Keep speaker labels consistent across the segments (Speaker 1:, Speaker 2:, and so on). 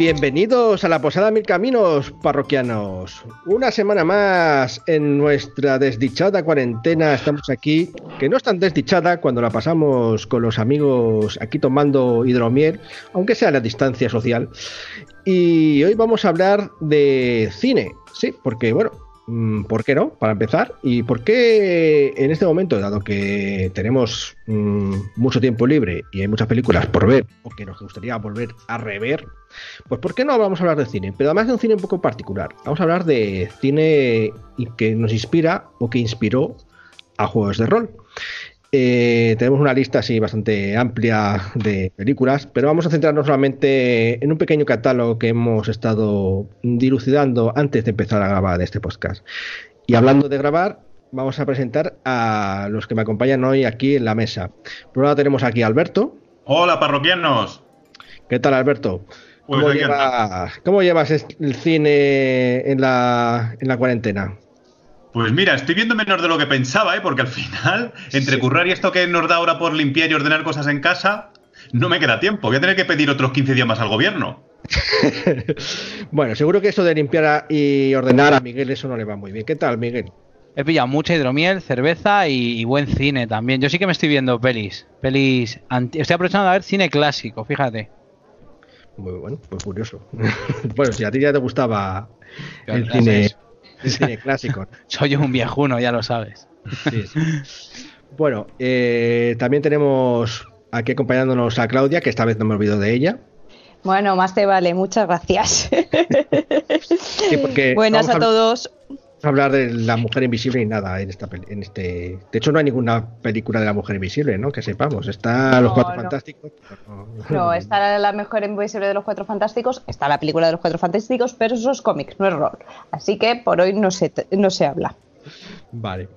Speaker 1: Bienvenidos a la Posada Mil Caminos, parroquianos. Una semana más en nuestra desdichada cuarentena. Estamos aquí, que no es tan desdichada cuando la pasamos con los amigos aquí tomando hidromiel, aunque sea a la distancia social. Y hoy vamos a hablar de cine. Sí, porque bueno, ¿Por qué no? Para empezar. ¿Y por qué en este momento, dado que tenemos mm, mucho tiempo libre y hay muchas películas por ver o que nos gustaría volver a rever, pues ¿por qué no vamos a hablar de cine? Pero además de un cine un poco particular. Vamos a hablar de cine que nos inspira o que inspiró a juegos de rol. Eh, tenemos una lista así bastante amplia de películas, pero vamos a centrarnos solamente en un pequeño catálogo que hemos estado dilucidando antes de empezar a grabar este podcast. Y hablando de grabar, vamos a presentar a los que me acompañan hoy aquí en la mesa. Por ahora tenemos aquí a Alberto.
Speaker 2: Hola, parroquianos.
Speaker 1: ¿Qué tal, Alberto? Pues ¿Cómo, llevas, el cine en la, en la cuarentena?
Speaker 2: Pues mira, estoy viendo menos de lo que pensaba, ¿eh? porque al final, entre currar y esto que nos da ahora por limpiar y ordenar cosas en casa, no me queda tiempo. Voy a tener que pedir otros 15 días más al gobierno.
Speaker 1: bueno, seguro que eso de limpiar y ordenar a Miguel, eso no le va muy bien. ¿Qué tal, Miguel?
Speaker 3: He pillado mucha hidromiel, cerveza y, buen cine también. Yo sí que me estoy viendo pelis. Pelis. Estoy aprovechando a ver cine clásico, fíjate.
Speaker 1: Muy bueno, pues curioso. bueno, si a ti ya te gustaba el cine. cine clásico.
Speaker 3: Soy un viejuno, ya lo sabes.
Speaker 1: Bueno, eh, también tenemos aquí acompañándonos a Claudia, que esta vez no me olvido de ella.
Speaker 4: Bueno, más te vale, muchas gracias. Buenas a todos
Speaker 1: hablar de la mujer invisible y nada en esta en este de hecho no hay ninguna película de la mujer invisible no que sepamos está los cuatro fantásticos
Speaker 4: no. está la mujer invisible de los cuatro fantásticos está la película de los cuatro fantásticos pero eso es cómics no es rol. Así que por hoy no se no se habla.
Speaker 1: Vale.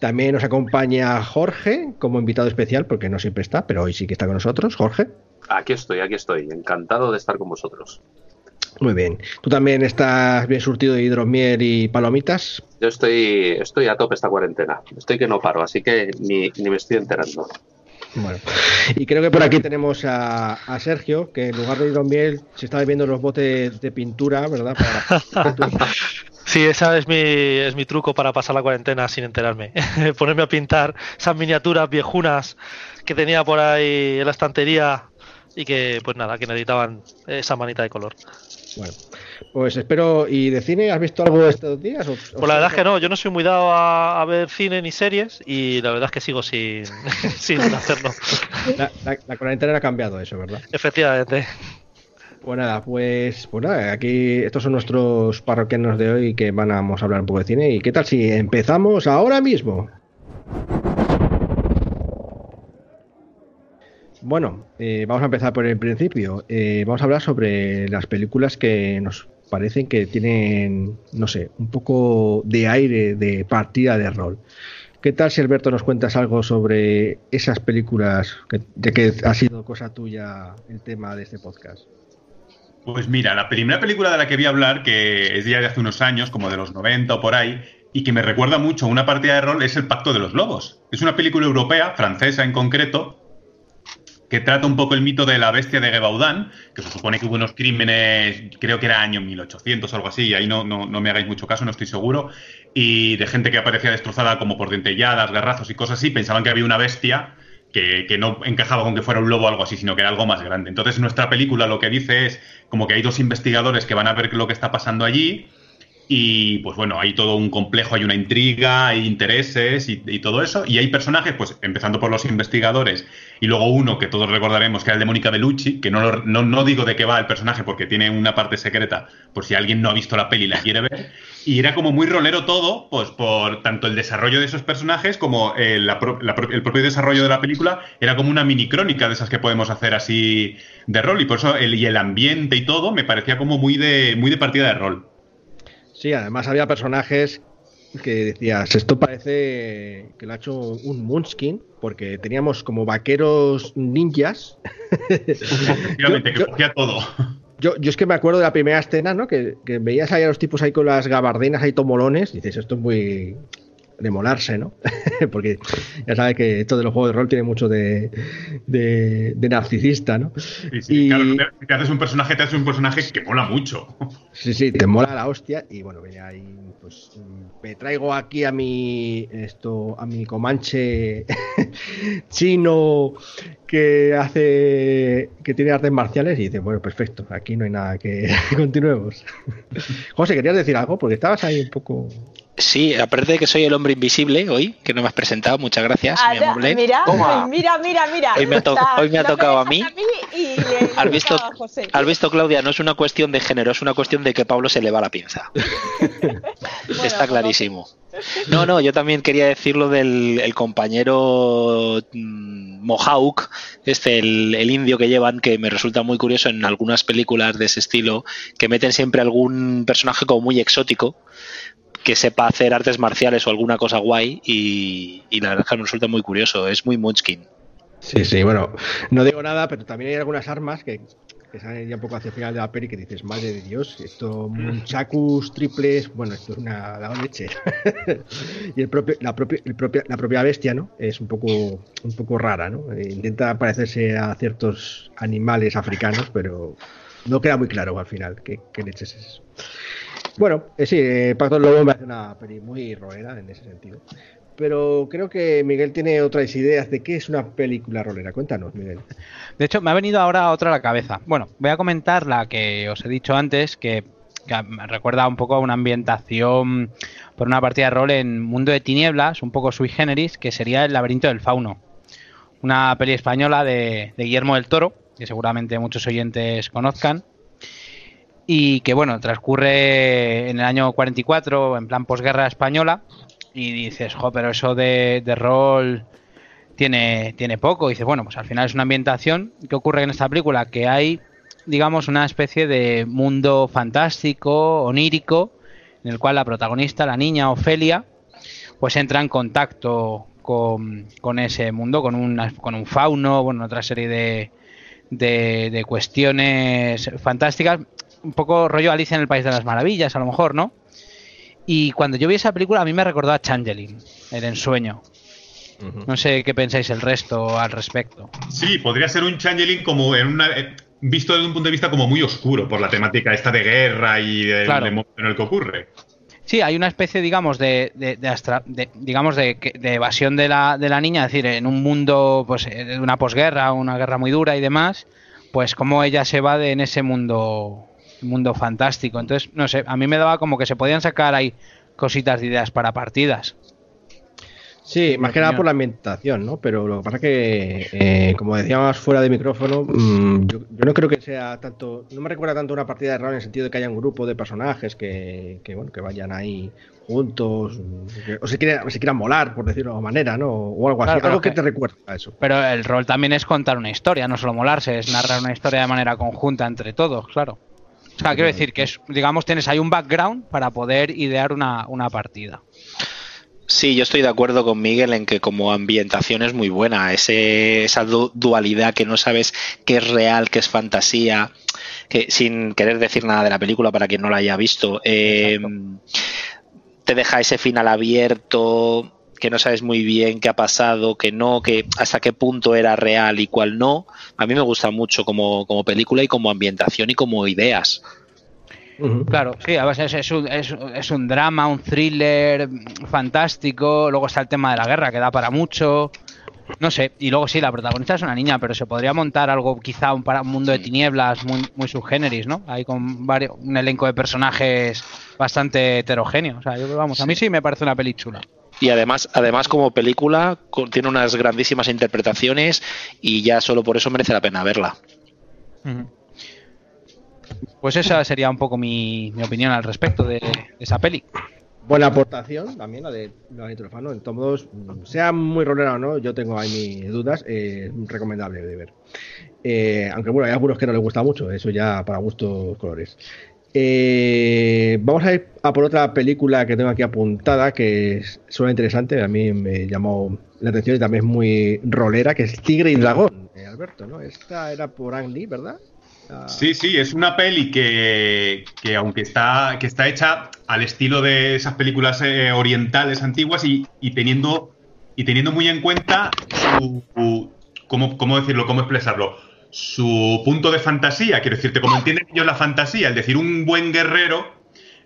Speaker 1: También nos acompaña Jorge como invitado especial porque no siempre está pero hoy sí que está con nosotros. Jorge.
Speaker 5: Aquí estoy aquí estoy encantado de estar con vosotros
Speaker 1: muy bien. ¿Tú también estás bien surtido de hidromiel y palomitas?
Speaker 5: Yo estoy, estoy a tope esta cuarentena. Estoy que no paro, así que ni, me estoy enterando.
Speaker 1: Bueno, y creo que por aquí tenemos a, Sergio, que en lugar de hidromiel se está bebiendo los botes de pintura, ¿verdad?
Speaker 6: Sí, ese es mi, es mi truco para pasar la cuarentena sin enterarme. Ponerme a pintar esas miniaturas viejunas que tenía por ahí en la estantería y que, pues nada, que necesitaban esa manita de color.
Speaker 1: Bueno, pues espero. ¿Y de cine has visto algo estos días?
Speaker 6: pues la verdad es que no, yo no soy muy dado a, ver cine ni series y la verdad es que sigo sin, sin hacerlo.
Speaker 1: La, la, cuarentena ha cambiado eso, ¿verdad?
Speaker 6: Efectivamente.
Speaker 1: Pues nada, pues, pues nada, aquí estos son nuestros parroquianos de hoy que van a hablar un poco de cine. ¿Y qué tal si empezamos ahora mismo? Bueno, eh, vamos a empezar por el principio. Eh, vamos a hablar sobre las películas que nos parecen que tienen, no sé, un poco de aire de partida de rol. ¿Qué tal si Alberto nos cuentas algo sobre esas películas, que, de que ha sido cosa tuya el tema de este podcast?
Speaker 2: Pues mira, la primera película de la que voy a hablar, que es ya de hace unos años, como de los 90 o por ahí, y que me recuerda mucho a una partida de rol, es El Pacto de los Lobos. Es una película europea, francesa en concreto, que trata un poco el mito de la bestia de Gebaudan, que se supone que hubo unos crímenes, creo que era año 1800 o algo así, y ahí no, no, me hagáis mucho caso, no estoy seguro, y de gente que aparecía destrozada como por dentelladas, garrazos y cosas así, pensaban que había una bestia que, que, no encajaba con que fuera un lobo o algo así, sino que era algo más grande. Entonces nuestra película lo que dice es como que hay dos investigadores que van a ver lo que está pasando allí, y pues bueno, hay todo un complejo, hay una intriga, hay intereses y, todo eso. Y hay personajes, pues empezando por los investigadores y luego uno que todos recordaremos que era el de Mónica Bellucci, que no, no, no, digo de qué va el personaje porque tiene una parte secreta por si alguien no ha visto la peli y la quiere ver. Y era como muy rolero todo, pues por tanto el desarrollo de esos personajes como el, el propio desarrollo de la película era como una mini crónica de esas que podemos hacer así de rol. Y por eso el, y el ambiente y todo me parecía como muy de, muy de partida de rol.
Speaker 1: Sí, además había personajes que decías, esto parece que lo ha hecho un Moonskin, porque teníamos como vaqueros ninjas.
Speaker 2: Efectivamente, que cogía todo.
Speaker 1: Yo, yo, es que me acuerdo de la primera escena, ¿no? Que, veías ahí a los tipos ahí con las gabardinas ahí tomolones, y dices, esto es muy... de molarse, ¿no? Porque ya sabes que esto de los juegos de rol tiene mucho de, de, de narcisista, ¿no?
Speaker 2: Sí, sí,
Speaker 1: Y-
Speaker 2: claro, te, te haces un personaje, te haces un personaje que mola mucho.
Speaker 1: Sí, sí, te mola la hostia y bueno, venga, ahí, pues me traigo aquí a mi esto a mi comanche chino que hace que tiene artes marciales y dice, bueno, perfecto, aquí no hay nada que continuemos. José, ¿querías decir algo? Porque estabas ahí un poco
Speaker 7: Sí, aparte de que soy el hombre invisible hoy, que no me has presentado, muchas gracias, mi amable.
Speaker 4: mira,
Speaker 7: Toma.
Speaker 4: mira, mira, mira.
Speaker 7: Hoy me ha to-
Speaker 4: La-
Speaker 7: hoy me ha
Speaker 4: la
Speaker 7: tocado a mí.
Speaker 4: y le
Speaker 7: ¿Has visto,
Speaker 4: a José.
Speaker 7: has visto, Claudia? No es una cuestión de género, es una cuestión de que Pablo se le va la pinza.
Speaker 4: Bueno,
Speaker 7: Está
Speaker 4: pues,
Speaker 7: clarísimo. No, no, yo también quería decir lo del el compañero mm, Mohawk, este, el, el indio que llevan, que me resulta muy curioso en algunas películas de ese estilo, que meten siempre algún personaje como muy exótico, que sepa hacer artes marciales o alguna cosa guay, y, la verdad es que me resulta muy curioso, es muy Munchkin.
Speaker 1: Sí, sí, bueno, no digo nada, pero también hay algunas armas que, que salen ya un poco hacia el final de la peli que dices, madre de Dios, esto, munchakus, triples, bueno, esto es una la leche. y el propio, la, propia, el propia, la propia bestia, ¿no? Es un poco, un poco rara, ¿no? Eh, Intenta parecerse a ciertos animales africanos, pero no queda muy claro al final qué, qué leches es eso. Bueno, eh, sí, eh, Pacto Lobo me hace una peli muy rolera en ese sentido. Pero creo que Miguel tiene otras ideas de qué es una película rolera. Cuéntanos, Miguel.
Speaker 3: De hecho, me ha venido ahora otra a la cabeza. Bueno, voy a comentar la que os he dicho antes, que, que me recuerda un poco a una ambientación por una partida de rol en Mundo de Tinieblas, un poco sui generis, que sería El laberinto del fauno. Una peli española de, de Guillermo del Toro, que seguramente muchos oyentes conozcan. Y que, bueno, transcurre en el año 44, en plan posguerra española. Y dices, jo, pero eso de, de rol tiene, tiene poco. Y dices, bueno, pues al final es una ambientación. ¿Qué ocurre en esta película? Que hay, digamos, una especie de mundo fantástico, onírico, en el cual la protagonista, la niña Ofelia, pues entra en contacto con, con ese mundo, con, una, con un fauno, bueno, otra serie de, de, de cuestiones fantásticas. Un poco rollo Alicia en el País de las Maravillas, a lo mejor, ¿no? Y cuando yo vi esa película, a mí me recordó a Changeling, el ensueño. No sé qué pensáis el resto al respecto.
Speaker 2: Sí, podría ser un changeling como en una. eh, Visto desde un punto de vista como muy oscuro por la temática esta de guerra y del
Speaker 3: Claro.
Speaker 2: en el que ocurre.
Speaker 3: Sí, hay una especie, digamos, de, de, de astra- de- digamos, de, evasión de la, de la niña, es decir, en un mundo, pues, eh, de una posguerra, una guerra muy dura y demás, pues cómo ella se va de en ese mundo, mundo fantástico. Entonces, no sé, a mí me daba como que se podían sacar ahí cositas de ideas para partidas.
Speaker 1: Sí, más que nada por la ambientación, ¿no? Pero lo que pasa es que, eh, como decíamos fuera de micrófono, mm, yo, yo no creo que sea tanto, no me recuerda tanto una partida de rol en el sentido de que haya un grupo de personajes que, que, bueno, que vayan ahí juntos, que- o se quieran, se quieran molar, por decirlo de alguna manera, ¿no? O algo así,
Speaker 3: Claro,
Speaker 1: algo que
Speaker 3: que-
Speaker 1: te recuerda a eso.
Speaker 3: Pero el rol también es contar una historia, no solo molarse, es narrar una historia de manera conjunta entre todos, claro. O sea, quiero decir que es, digamos, tienes ahí un background para poder idear una, una partida.
Speaker 7: Sí, yo estoy de acuerdo con Miguel en que como ambientación es muy buena. Ese, esa du- dualidad que no sabes qué es real, qué es fantasía, que sin querer decir nada de la película para quien no la haya visto, eh, te deja ese final abierto, que no sabes muy bien qué ha pasado, que no, que hasta qué punto era real y cuál no. A mí me gusta mucho como, como película y como ambientación y como ideas.
Speaker 3: Claro, sí, a veces es un, es, es un drama, un thriller fantástico, luego está el tema de la guerra que da para mucho, no sé, y luego sí, la protagonista es una niña, pero se podría montar algo quizá un, para un mundo de tinieblas muy, muy subgéneris, ¿no? Ahí con varios, un elenco de personajes bastante heterogéneo, o sea, yo vamos, a mí sí me parece una peli chula.
Speaker 7: Y además, además como película con- tiene unas grandísimas interpretaciones y ya solo por eso merece la pena verla.
Speaker 3: Pues esa sería un poco mi, mi opinión al respecto de, de esa peli.
Speaker 1: Buena aportación también la de la de Trofano. En todos modos, sea muy rolera o no, yo tengo ahí mis dudas. eh, recomendable de ver. Eh, aunque bueno, hay algunos que no les gusta mucho, eso ya para gustos colores. Eh, vamos a ir a por otra película que tengo aquí apuntada que suena interesante, a mí me llamó la atención y también es muy rolera, que es Tigre y Dragón, eh, Alberto, ¿no? Esta era por Ang Lee, ¿verdad?
Speaker 2: Sí, sí, es una peli que, que aunque está, que está hecha al estilo de esas películas eh, orientales antiguas y, y teniendo y teniendo muy en cuenta su, su- ¿cómo, cómo decirlo, cómo expresarlo, su punto de fantasía, quiero decirte, como entienden ellos la fantasía, es decir, un buen guerrero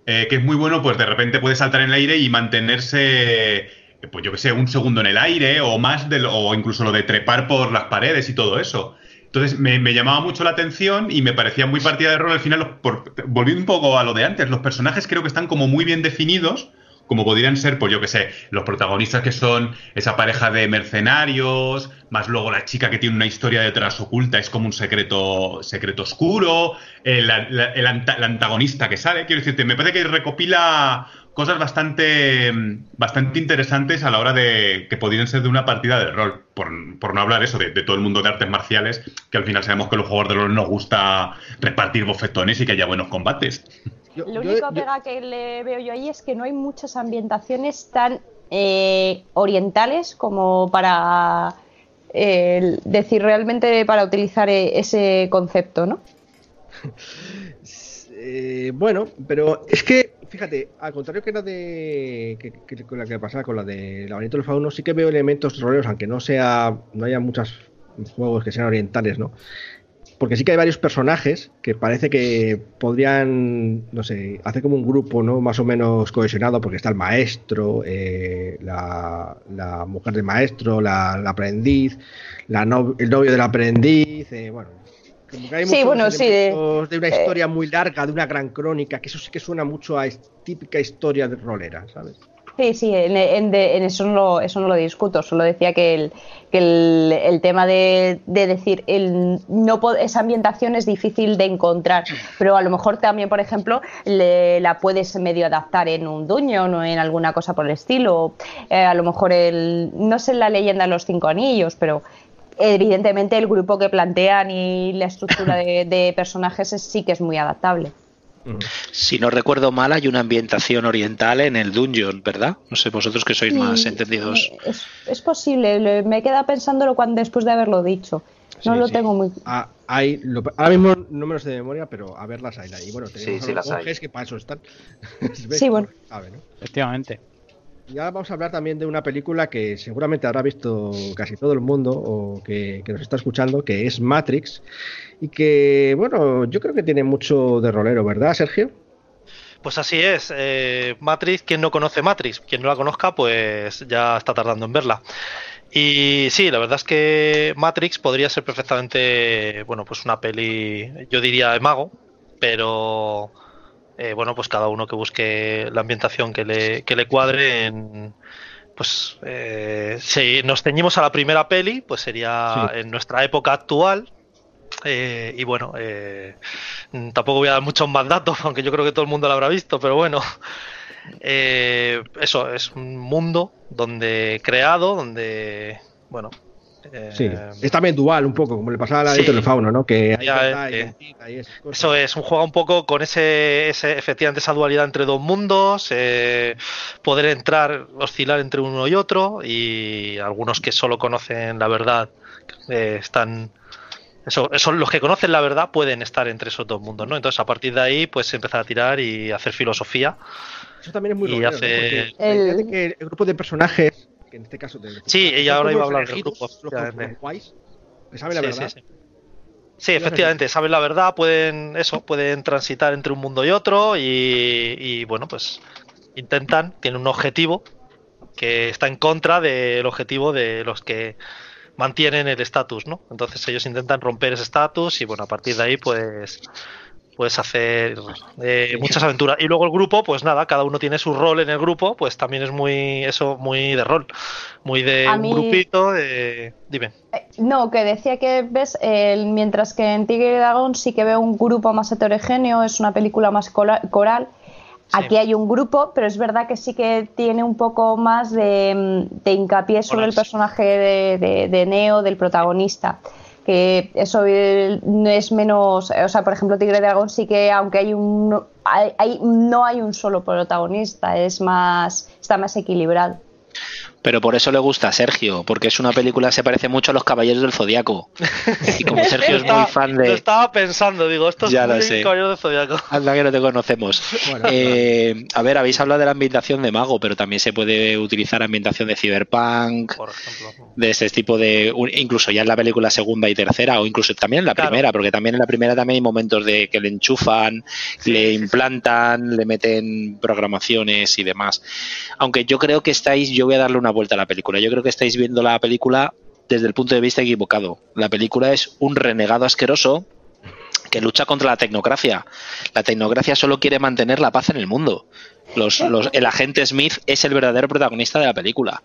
Speaker 2: eh, que es muy bueno, pues de repente puede saltar en el aire y mantenerse, pues yo que sé, un segundo en el aire o más, de lo- o incluso lo de trepar por las paredes y todo eso. Entonces me, llamaba mucho la atención y me parecía muy partida de rol al final, por- un poco a lo de antes, los personajes creo que están como muy bien definidos, como podrían ser, pues yo que sé, los protagonistas que son esa pareja de mercenarios, más luego la chica que tiene una historia detrás oculta, es como un secreto, secreto oscuro, el, la- el anta- el antagonista que sale, quiero decirte, me parece que recopila cosas bastante, bastante interesantes a la hora de que podrían ser de una partida de rol, por, por no hablar eso de, de todo el mundo de artes marciales, que al final sabemos que los jugadores de rol nos gusta repartir bofetones y que haya buenos combates.
Speaker 1: Yo-
Speaker 4: Lo único
Speaker 1: yo-
Speaker 4: pega que le veo yo ahí es que no hay muchas ambientaciones tan eh, orientales como para eh, decir realmente para utilizar eh, ese concepto, ¿no?
Speaker 1: Eh, bueno, pero es que, fíjate, al contrario que la de que, la que pasaba con la de Laberinto del Fauno, sí que veo elementos roleros, aunque no sea, no haya muchos juegos que sean orientales, ¿no? Porque sí que hay varios personajes que parece que podrían, no sé, hacer como un grupo, ¿no? Más o menos cohesionado, porque está el maestro, eh, la, la mujer del maestro, la, la aprendiz, la no- el novio del aprendiz, eh, bueno. como que hay
Speaker 4: Sí,
Speaker 1: muchos
Speaker 4: bueno, sí, de-
Speaker 1: una
Speaker 4: eh,
Speaker 1: historia muy larga, de una gran crónica, que eso sí que suena mucho a típica historia de rolera, ¿sabes?
Speaker 4: Sí, sí, en, en- eso, no lo, eso no lo discuto, solo decía que el, que el, tema de, de decir, el, no esa ambientación es difícil de encontrar, pero a lo mejor también, por ejemplo, le- la puedes medio adaptar en un dungeon o en alguna cosa por el estilo, Eh, a lo mejor, el, no sé la leyenda de los cinco anillos, pero evidentemente el grupo que plantean y la estructura de, de personajes es- sí que es muy adaptable.
Speaker 7: Si no recuerdo mal, hay una ambientación oriental en el dungeon, ¿verdad? No sé, vosotros que sois más entendidos.
Speaker 4: Es, es posible, le- me queda pensándolo cuando, después de haberlo dicho. No
Speaker 1: Sí,
Speaker 4: lo
Speaker 1: sí.
Speaker 4: tengo muy.
Speaker 1: Ah, hay, lo- ahora mismo no me lo sé de memoria, pero a verlas hay. Y bueno, tenemos
Speaker 5: Sí,
Speaker 1: a
Speaker 5: sí,
Speaker 1: los
Speaker 5: las hay.
Speaker 1: que para eso están.
Speaker 4: Sí, bueno.
Speaker 3: Efectivamente.
Speaker 1: Y ahora vamos a hablar también de una película que seguramente habrá visto casi todo el mundo o que, que nos está escuchando, que es Matrix. Y que, bueno, yo creo que tiene mucho de rolero, ¿verdad, Sergio?
Speaker 6: Pues así es. eh, Matrix, quien no conoce Matrix, quien no la conozca, pues ya está tardando en verla. Y sí, la verdad es que Matrix podría ser perfectamente, bueno, pues una peli, yo diría de mago, pero eh, bueno, pues cada uno que busque la ambientación que le, que le cuadre en, pues eh, si nos ceñimos a la primera peli, pues sería
Speaker 1: Sí.
Speaker 6: en nuestra época actual. eh, y bueno, eh, tampoco voy a dar muchos más datos, aunque yo creo que todo el mundo lo habrá visto, pero bueno. Eh, eso es un mundo donde creado, donde bueno. Eh,
Speaker 1: Sí. Es también dual un poco, como le pasaba a la
Speaker 6: Sí.
Speaker 1: de Fauno, ¿no? Que hay
Speaker 6: Ya,
Speaker 1: verdad y
Speaker 6: eh,
Speaker 1: cosas.
Speaker 6: Eso es, un juego un poco con ese, ese efectivamente esa dualidad entre dos mundos, eh, poder entrar, oscilar entre uno y otro, y algunos que solo conocen la verdad eh, están. Eso, eso, los que conocen la verdad pueden estar entre esos dos mundos, ¿no? Entonces a partir de ahí, pues empezar a tirar y hacer filosofía.
Speaker 1: Eso también es muy
Speaker 6: y
Speaker 1: rolero, ¿no?
Speaker 6: hace-
Speaker 1: Porque la idea
Speaker 4: El-
Speaker 1: de que el grupo de personajes, que en este caso...
Speaker 6: Sí, y ahora iba a hablar del grupo,
Speaker 1: guays, que saben la
Speaker 6: Sí,
Speaker 1: verdad.
Speaker 6: sí, sí. Sí, efectivamente, saben la verdad, pueden eso, pueden transitar entre un mundo y otro y, y, bueno, pues intentan, tienen un objetivo que está en contra del objetivo de los que mantienen el estatus, ¿no? Entonces ellos intentan romper ese estatus y bueno, a partir de ahí pues puedes hacer eh, muchas aventuras. Y luego el grupo, pues nada, cada uno tiene su rol en el grupo, pues también es muy eso, muy de rol, muy de un grupito, de... dime.
Speaker 4: Eh, No, que decía que ves, el- mientras que en Tigre y Dragón sí que veo un grupo más heterogéneo, es una película más coral.
Speaker 6: Sí.
Speaker 4: Aquí hay un grupo, pero es verdad que sí que tiene un poco más de, mm, de hincapié sobre el personaje de, de- de Neo, del protagonista. Que eso no es menos. O sea, por ejemplo, Tigre y Dragón sí que, aunque hay un. Hay, hay- no hay un solo protagonista, es más. Está más equilibrado.
Speaker 7: Pero por eso le gusta a Sergio, porque es una película que se parece mucho a Los Caballeros del Zodiaco. Y como Sergio es muy fan
Speaker 6: Lo
Speaker 7: de.
Speaker 6: estaba pensando, digo, esto es
Speaker 7: Ya lo
Speaker 6: muy
Speaker 7: sé.
Speaker 6: Caballero de Zodiaco.
Speaker 7: Anda que no te conocemos.
Speaker 1: Bueno,
Speaker 7: Eh, a ver, habéis hablado de la ambientación de Mago, pero también se puede utilizar ambientación de Cyberpunk,
Speaker 6: Por ejemplo.
Speaker 7: de ese tipo de. Incluso ya en la película segunda y tercera, o incluso también en la
Speaker 6: Claro.
Speaker 7: primera, porque también en la primera también hay momentos de que le enchufan, le implantan, le meten programaciones y demás. Aunque yo creo que estáis, yo voy a darle una vuelta a la película. Yo creo que estáis viendo la película desde el punto de vista equivocado. La película es un renegado asqueroso que lucha contra la tecnocracia. La tecnocracia solo quiere mantener la paz en el mundo. Los, los- el agente Smith es el verdadero protagonista de la película.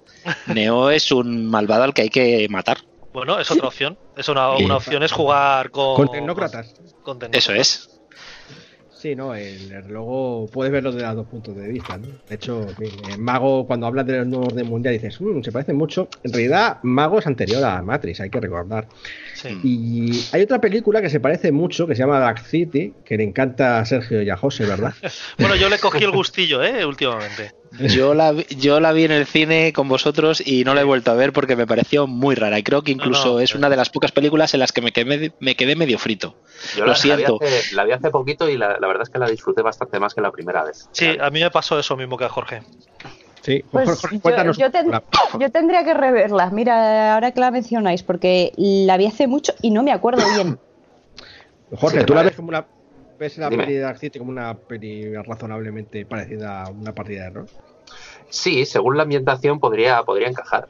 Speaker 7: Neo es un malvado al que hay que matar.
Speaker 6: Bueno, es otra opción. Es una, una opción es jugar con.
Speaker 1: Con tecnócratas.
Speaker 6: con tecnócratas.
Speaker 7: Eso es.
Speaker 1: Sí, no, el, el- puedes verlo desde los dos puntos de vista, ¿no? De hecho, en Mago, cuando hablas del nuevo orden mundial, dices, "Mm, se parece mucho. En realidad, Mago es anterior a Matrix, hay que recordar.
Speaker 6: Sí.
Speaker 1: Y hay otra película que se parece mucho, que se llama Dark City, que le encanta a Sergio y a José, ¿verdad?
Speaker 6: Bueno, yo le cogí el gustillo, ¿eh? Últimamente.
Speaker 7: Yo la, vi- yo la vi en el cine con vosotros y no la he vuelto a ver porque me pareció muy rara. Y creo que incluso
Speaker 6: No, no,
Speaker 7: es una de las pocas películas en las que me quedé, me quedé medio frito.
Speaker 5: Yo
Speaker 7: Lo
Speaker 5: la, la vi
Speaker 7: siento.
Speaker 5: hace, la vi hace poquito y la, la verdad es que la disfruté bastante más que la primera vez.
Speaker 6: Sí, a mí me pasó eso mismo que a Jorge.
Speaker 1: Sí,
Speaker 4: Pues
Speaker 1: Jorge,
Speaker 4: yo,
Speaker 1: cuéntanos.
Speaker 4: yo ten-
Speaker 1: la-
Speaker 4: yo tendría que reverla. Mira, ahora que la mencionáis, porque la vi hace mucho y no me acuerdo bien.
Speaker 1: Jorge,
Speaker 5: Sí,
Speaker 1: ¿tú la ves como una ves la
Speaker 5: Dime.
Speaker 1: peli de Dark City como una peli razonablemente parecida a una partida de rol?
Speaker 5: Sí, según la ambientación podría, podría encajar.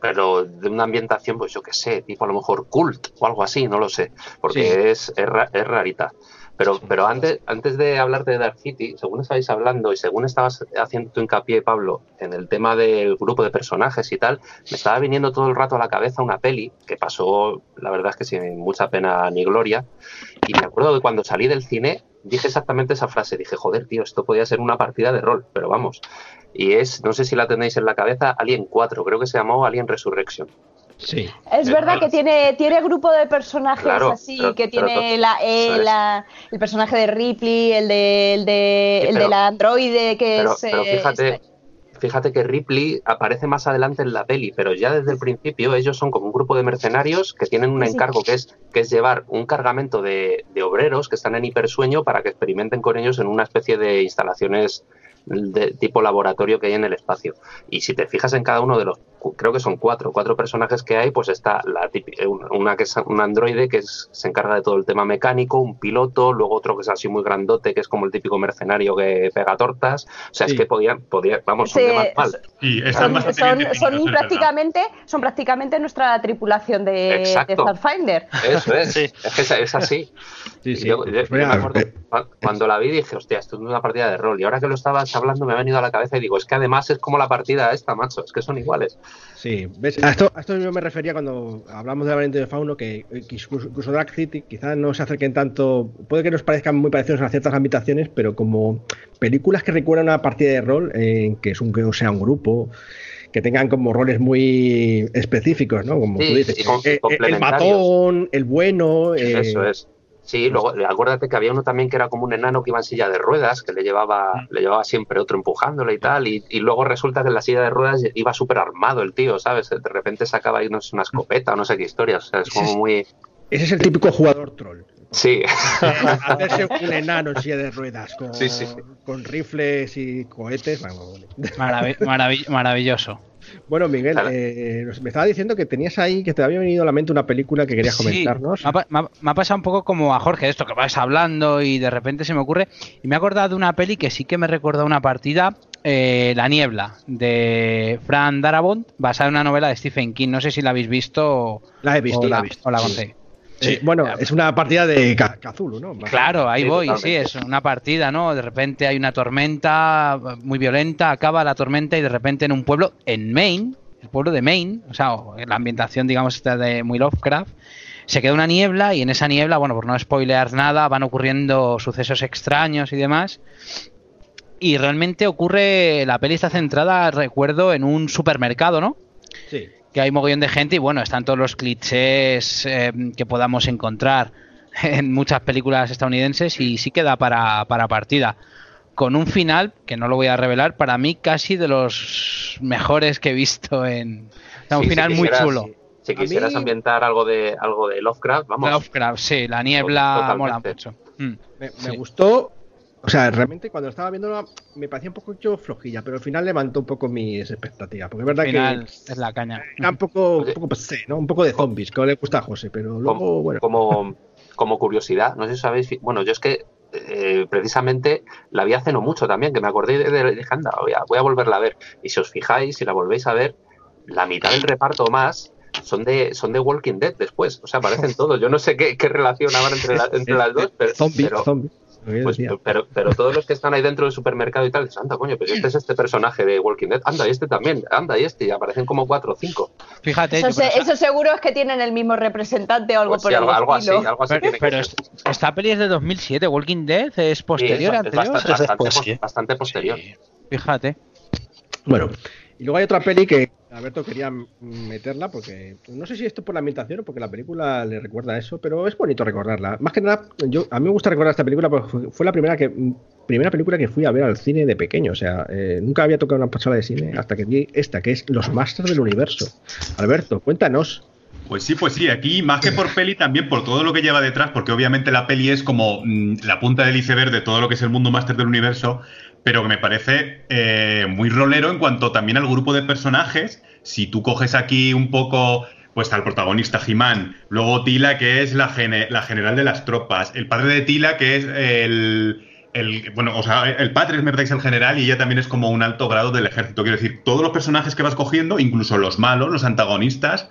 Speaker 5: Pero de una ambientación, pues yo qué sé, tipo a lo mejor cult o algo así, no lo sé. Porque
Speaker 1: Sí.
Speaker 5: es, es, es rarita. Pero, pero antes, antes de hablar de Dark City, según estabais hablando y según estabas haciendo tu hincapié, Pablo, en el tema del grupo de personajes y tal, me estaba viniendo todo el rato a la cabeza una peli que pasó, la verdad es que sin mucha pena ni gloria. Y me acuerdo que cuando salí del cine dije exactamente esa frase. Dije, joder, tío, esto podía ser una partida de rol, pero vamos. Y es, no sé si la tenéis en la cabeza, Alien 4, creo que se llamó Alien Resurrection.
Speaker 1: Sí.
Speaker 4: Es
Speaker 5: Eh,
Speaker 4: verdad que tiene, tiene grupo de personajes
Speaker 5: Claro,
Speaker 4: así,
Speaker 5: pero-
Speaker 4: que tiene la, eh,
Speaker 5: eso es.
Speaker 4: la- el personaje de Ripley, el de, el de,
Speaker 5: Sí,
Speaker 4: el
Speaker 5: pero-
Speaker 4: de la androide que
Speaker 5: Pero,
Speaker 4: es...
Speaker 5: pero
Speaker 4: eh,
Speaker 5: fíjate,
Speaker 4: este-
Speaker 5: fíjate que Ripley aparece más adelante en la peli, pero ya desde el principio ellos son como un grupo de mercenarios que tienen un
Speaker 4: sí.
Speaker 5: encargo que es, que es llevar un cargamento de, de obreros que están en hipersueño para que experimenten con ellos en una especie de instalaciones de tipo laboratorio que hay en el espacio. Y si te fijas en cada uno de los, creo que son cuatro, cuatro personajes que hay, pues está la eh, un- una que es un androide que es- se encarga de todo el tema mecánico, un piloto, luego otro que es así muy grandote, que es como el típico mercenario que pega tortas. O sea,
Speaker 1: Sí.
Speaker 5: es que podían, podía, vamos, son
Speaker 4: Sí,
Speaker 5: de más mal.
Speaker 2: Y están
Speaker 4: son, son-
Speaker 2: definidos,
Speaker 4: son prácticamente, son prácticamente nuestra tripulación de, de. Starfinder.
Speaker 5: Eso es,
Speaker 6: Sí.
Speaker 5: es que es, es así.
Speaker 1: Sí, sí.
Speaker 5: yo- yo-
Speaker 1: Pues
Speaker 5: yo me acuerdo,
Speaker 1: eh,
Speaker 5: cu- cuando la vi dije, hostia, esto es una partida de rol. Y ahora que lo estabas hablando me ha venido a la cabeza y digo, es que además es como la partida esta, macho, es que son iguales.
Speaker 1: Sí, ¿ves? A esto, a esto yo me refería cuando hablamos de la variante de Fauno, que eh, que incluso Dark City quizás no se acerquen tanto, puede que nos parezcan muy parecidos a ciertas habitaciones, pero como películas que recuerdan una partida de rol, en que es un que sea un grupo, que tengan como roles muy específicos, ¿no? Como
Speaker 5: Sí,
Speaker 1: tú dices, eh, eh, el matón, el bueno, eh,
Speaker 5: Eso es. Sí, luego acuérdate que había uno también que era como un enano que iba en silla de ruedas, que le llevaba, le llevaba siempre otro empujándole y tal, y, y luego resulta que en la silla de ruedas iba súper armado el tío, ¿sabes? De repente sacaba ahí no sé, una escopeta o no sé qué historia, o sea, es como muy...
Speaker 1: ese es el típico jugador troll.
Speaker 5: Sí,
Speaker 1: Hacerse un enano en silla de ruedas con,
Speaker 5: Sí, sí.
Speaker 1: con rifles y cohetes. bueno, bueno.
Speaker 3: Maravi- maravi- maravilloso.
Speaker 1: Bueno, Miguel, eh, me estaba diciendo que tenías ahí, que te había venido a la mente una película que querías
Speaker 3: Sí,
Speaker 1: comentarnos.
Speaker 3: me, ha, me ha- me ha pasado un poco como a Jorge, esto que vas hablando y de repente se me ocurre. Y me he acordado de una peli que sí que me recuerda una partida, eh, La Niebla, de Fran Darabont, basada en una novela de Stephen King. No sé si la habéis visto
Speaker 1: La he visto,
Speaker 3: o
Speaker 1: la
Speaker 3: la,
Speaker 1: he visto.
Speaker 3: o la
Speaker 1: sí.
Speaker 3: Conté.
Speaker 1: Eh, bueno, es una partida de Ca- Cthulhu, ¿no?
Speaker 3: Claro, ahí
Speaker 5: Sí,
Speaker 3: voy,
Speaker 5: totalmente.
Speaker 3: sí, es una partida, ¿no? De repente hay una tormenta muy violenta, acaba la tormenta y de repente en un pueblo, en Maine, el pueblo de Maine, o sea, la ambientación, digamos, está de muy Lovecraft, se queda una niebla y en esa niebla, bueno, por no spoilear nada, van ocurriendo sucesos extraños y demás. Y realmente ocurre, la peli está centrada, recuerdo, en un supermercado, ¿no?
Speaker 1: Sí.
Speaker 3: Que hay mogollón de gente y bueno, están todos los clichés eh, que podamos encontrar en muchas películas estadounidenses y sí queda para, para partida. con un final, que no lo voy a revelar, para mí casi de los mejores que he visto en... un
Speaker 5: Sí,
Speaker 3: final
Speaker 5: si
Speaker 3: muy chulo.
Speaker 5: Si quisieras
Speaker 1: mí-
Speaker 5: ambientar algo de algo de Lovecraft, vamos.
Speaker 3: Lovecraft, sí, la niebla
Speaker 5: Totalmente.
Speaker 3: mola mucho. Mm.
Speaker 1: Me, me
Speaker 3: Sí.
Speaker 1: gustó. O sea, realmente cuando estaba viéndola me parecía un poco flojilla, pero al final levantó un poco mis expectativas. Porque es verdad
Speaker 3: final
Speaker 1: que
Speaker 3: es la caña.
Speaker 1: era un poco, un poco pasé, ¿no? Un poco de zombies, que no le gusta a José, pero luego,
Speaker 5: como,
Speaker 1: bueno.
Speaker 5: como, como curiosidad, no sé si sabéis, bueno, yo es que eh, precisamente la vi hace no mucho también, que me acordé de, de anda, voy a, voy a volverla a ver. Y si os fijáis, si la volvéis a ver, la mitad del reparto más son de, son de Walking Dead después, o sea, aparecen todos. Yo no sé qué, qué relación habrá entre, la- entre las dos, pero,
Speaker 1: Zombies,
Speaker 5: pero,
Speaker 1: zombies.
Speaker 5: Pues, pero, pero todos los que están ahí dentro del supermercado y tal, dices, anda, coño, pues este es este personaje de Walking Dead, anda, y este también, anda, y este, y aparecen como cuatro o cinco.
Speaker 3: Fíjate,
Speaker 4: Eso,
Speaker 3: yo, pero,
Speaker 4: se- eso seguro es que tienen el mismo representante o algo
Speaker 5: Pues
Speaker 4: por
Speaker 5: sí,
Speaker 4: el
Speaker 5: algo, algo así, algo así
Speaker 3: pero-
Speaker 5: tiene que
Speaker 3: pero
Speaker 5: ser.
Speaker 3: est- esta peli es de 2007, Walking Dead es
Speaker 5: Sí,
Speaker 3: posterior,
Speaker 5: es- es
Speaker 3: anterior.
Speaker 5: bastante,
Speaker 6: Es después,
Speaker 5: bastante,
Speaker 6: sí.
Speaker 5: bastante posterior.
Speaker 3: Sí, Fíjate.
Speaker 1: Bueno, y luego hay otra peli que Alberto quería meterla porque no sé si esto es por la ambientación o porque la película le recuerda eso, pero es bonito recordarla. Más que nada, yo a mí me gusta recordar esta película porque fue, la primera que primera película que fui a ver al cine de pequeño, o sea, eh, nunca había tocado una pasada de cine hasta que vi esta que es Los Masters del Universo. Alberto, cuéntanos.
Speaker 2: Pues sí, pues sí, aquí más que por peli, también por todo lo que lleva detrás, porque obviamente la peli es como mm, la punta del iceberg de todo lo que es el mundo máster del universo, pero que me parece eh, muy rolero en cuanto también al grupo de personajes. Si tú coges aquí un poco, pues al protagonista Jimán, luego Tila, que es la, gene- la general de las tropas, el padre de Tila, que es el, el- bueno, o sea, el padre es Merdex el general y ella también es como un alto grado del ejército. Quiero decir, todos los personajes que vas cogiendo, incluso los malos, los antagonistas,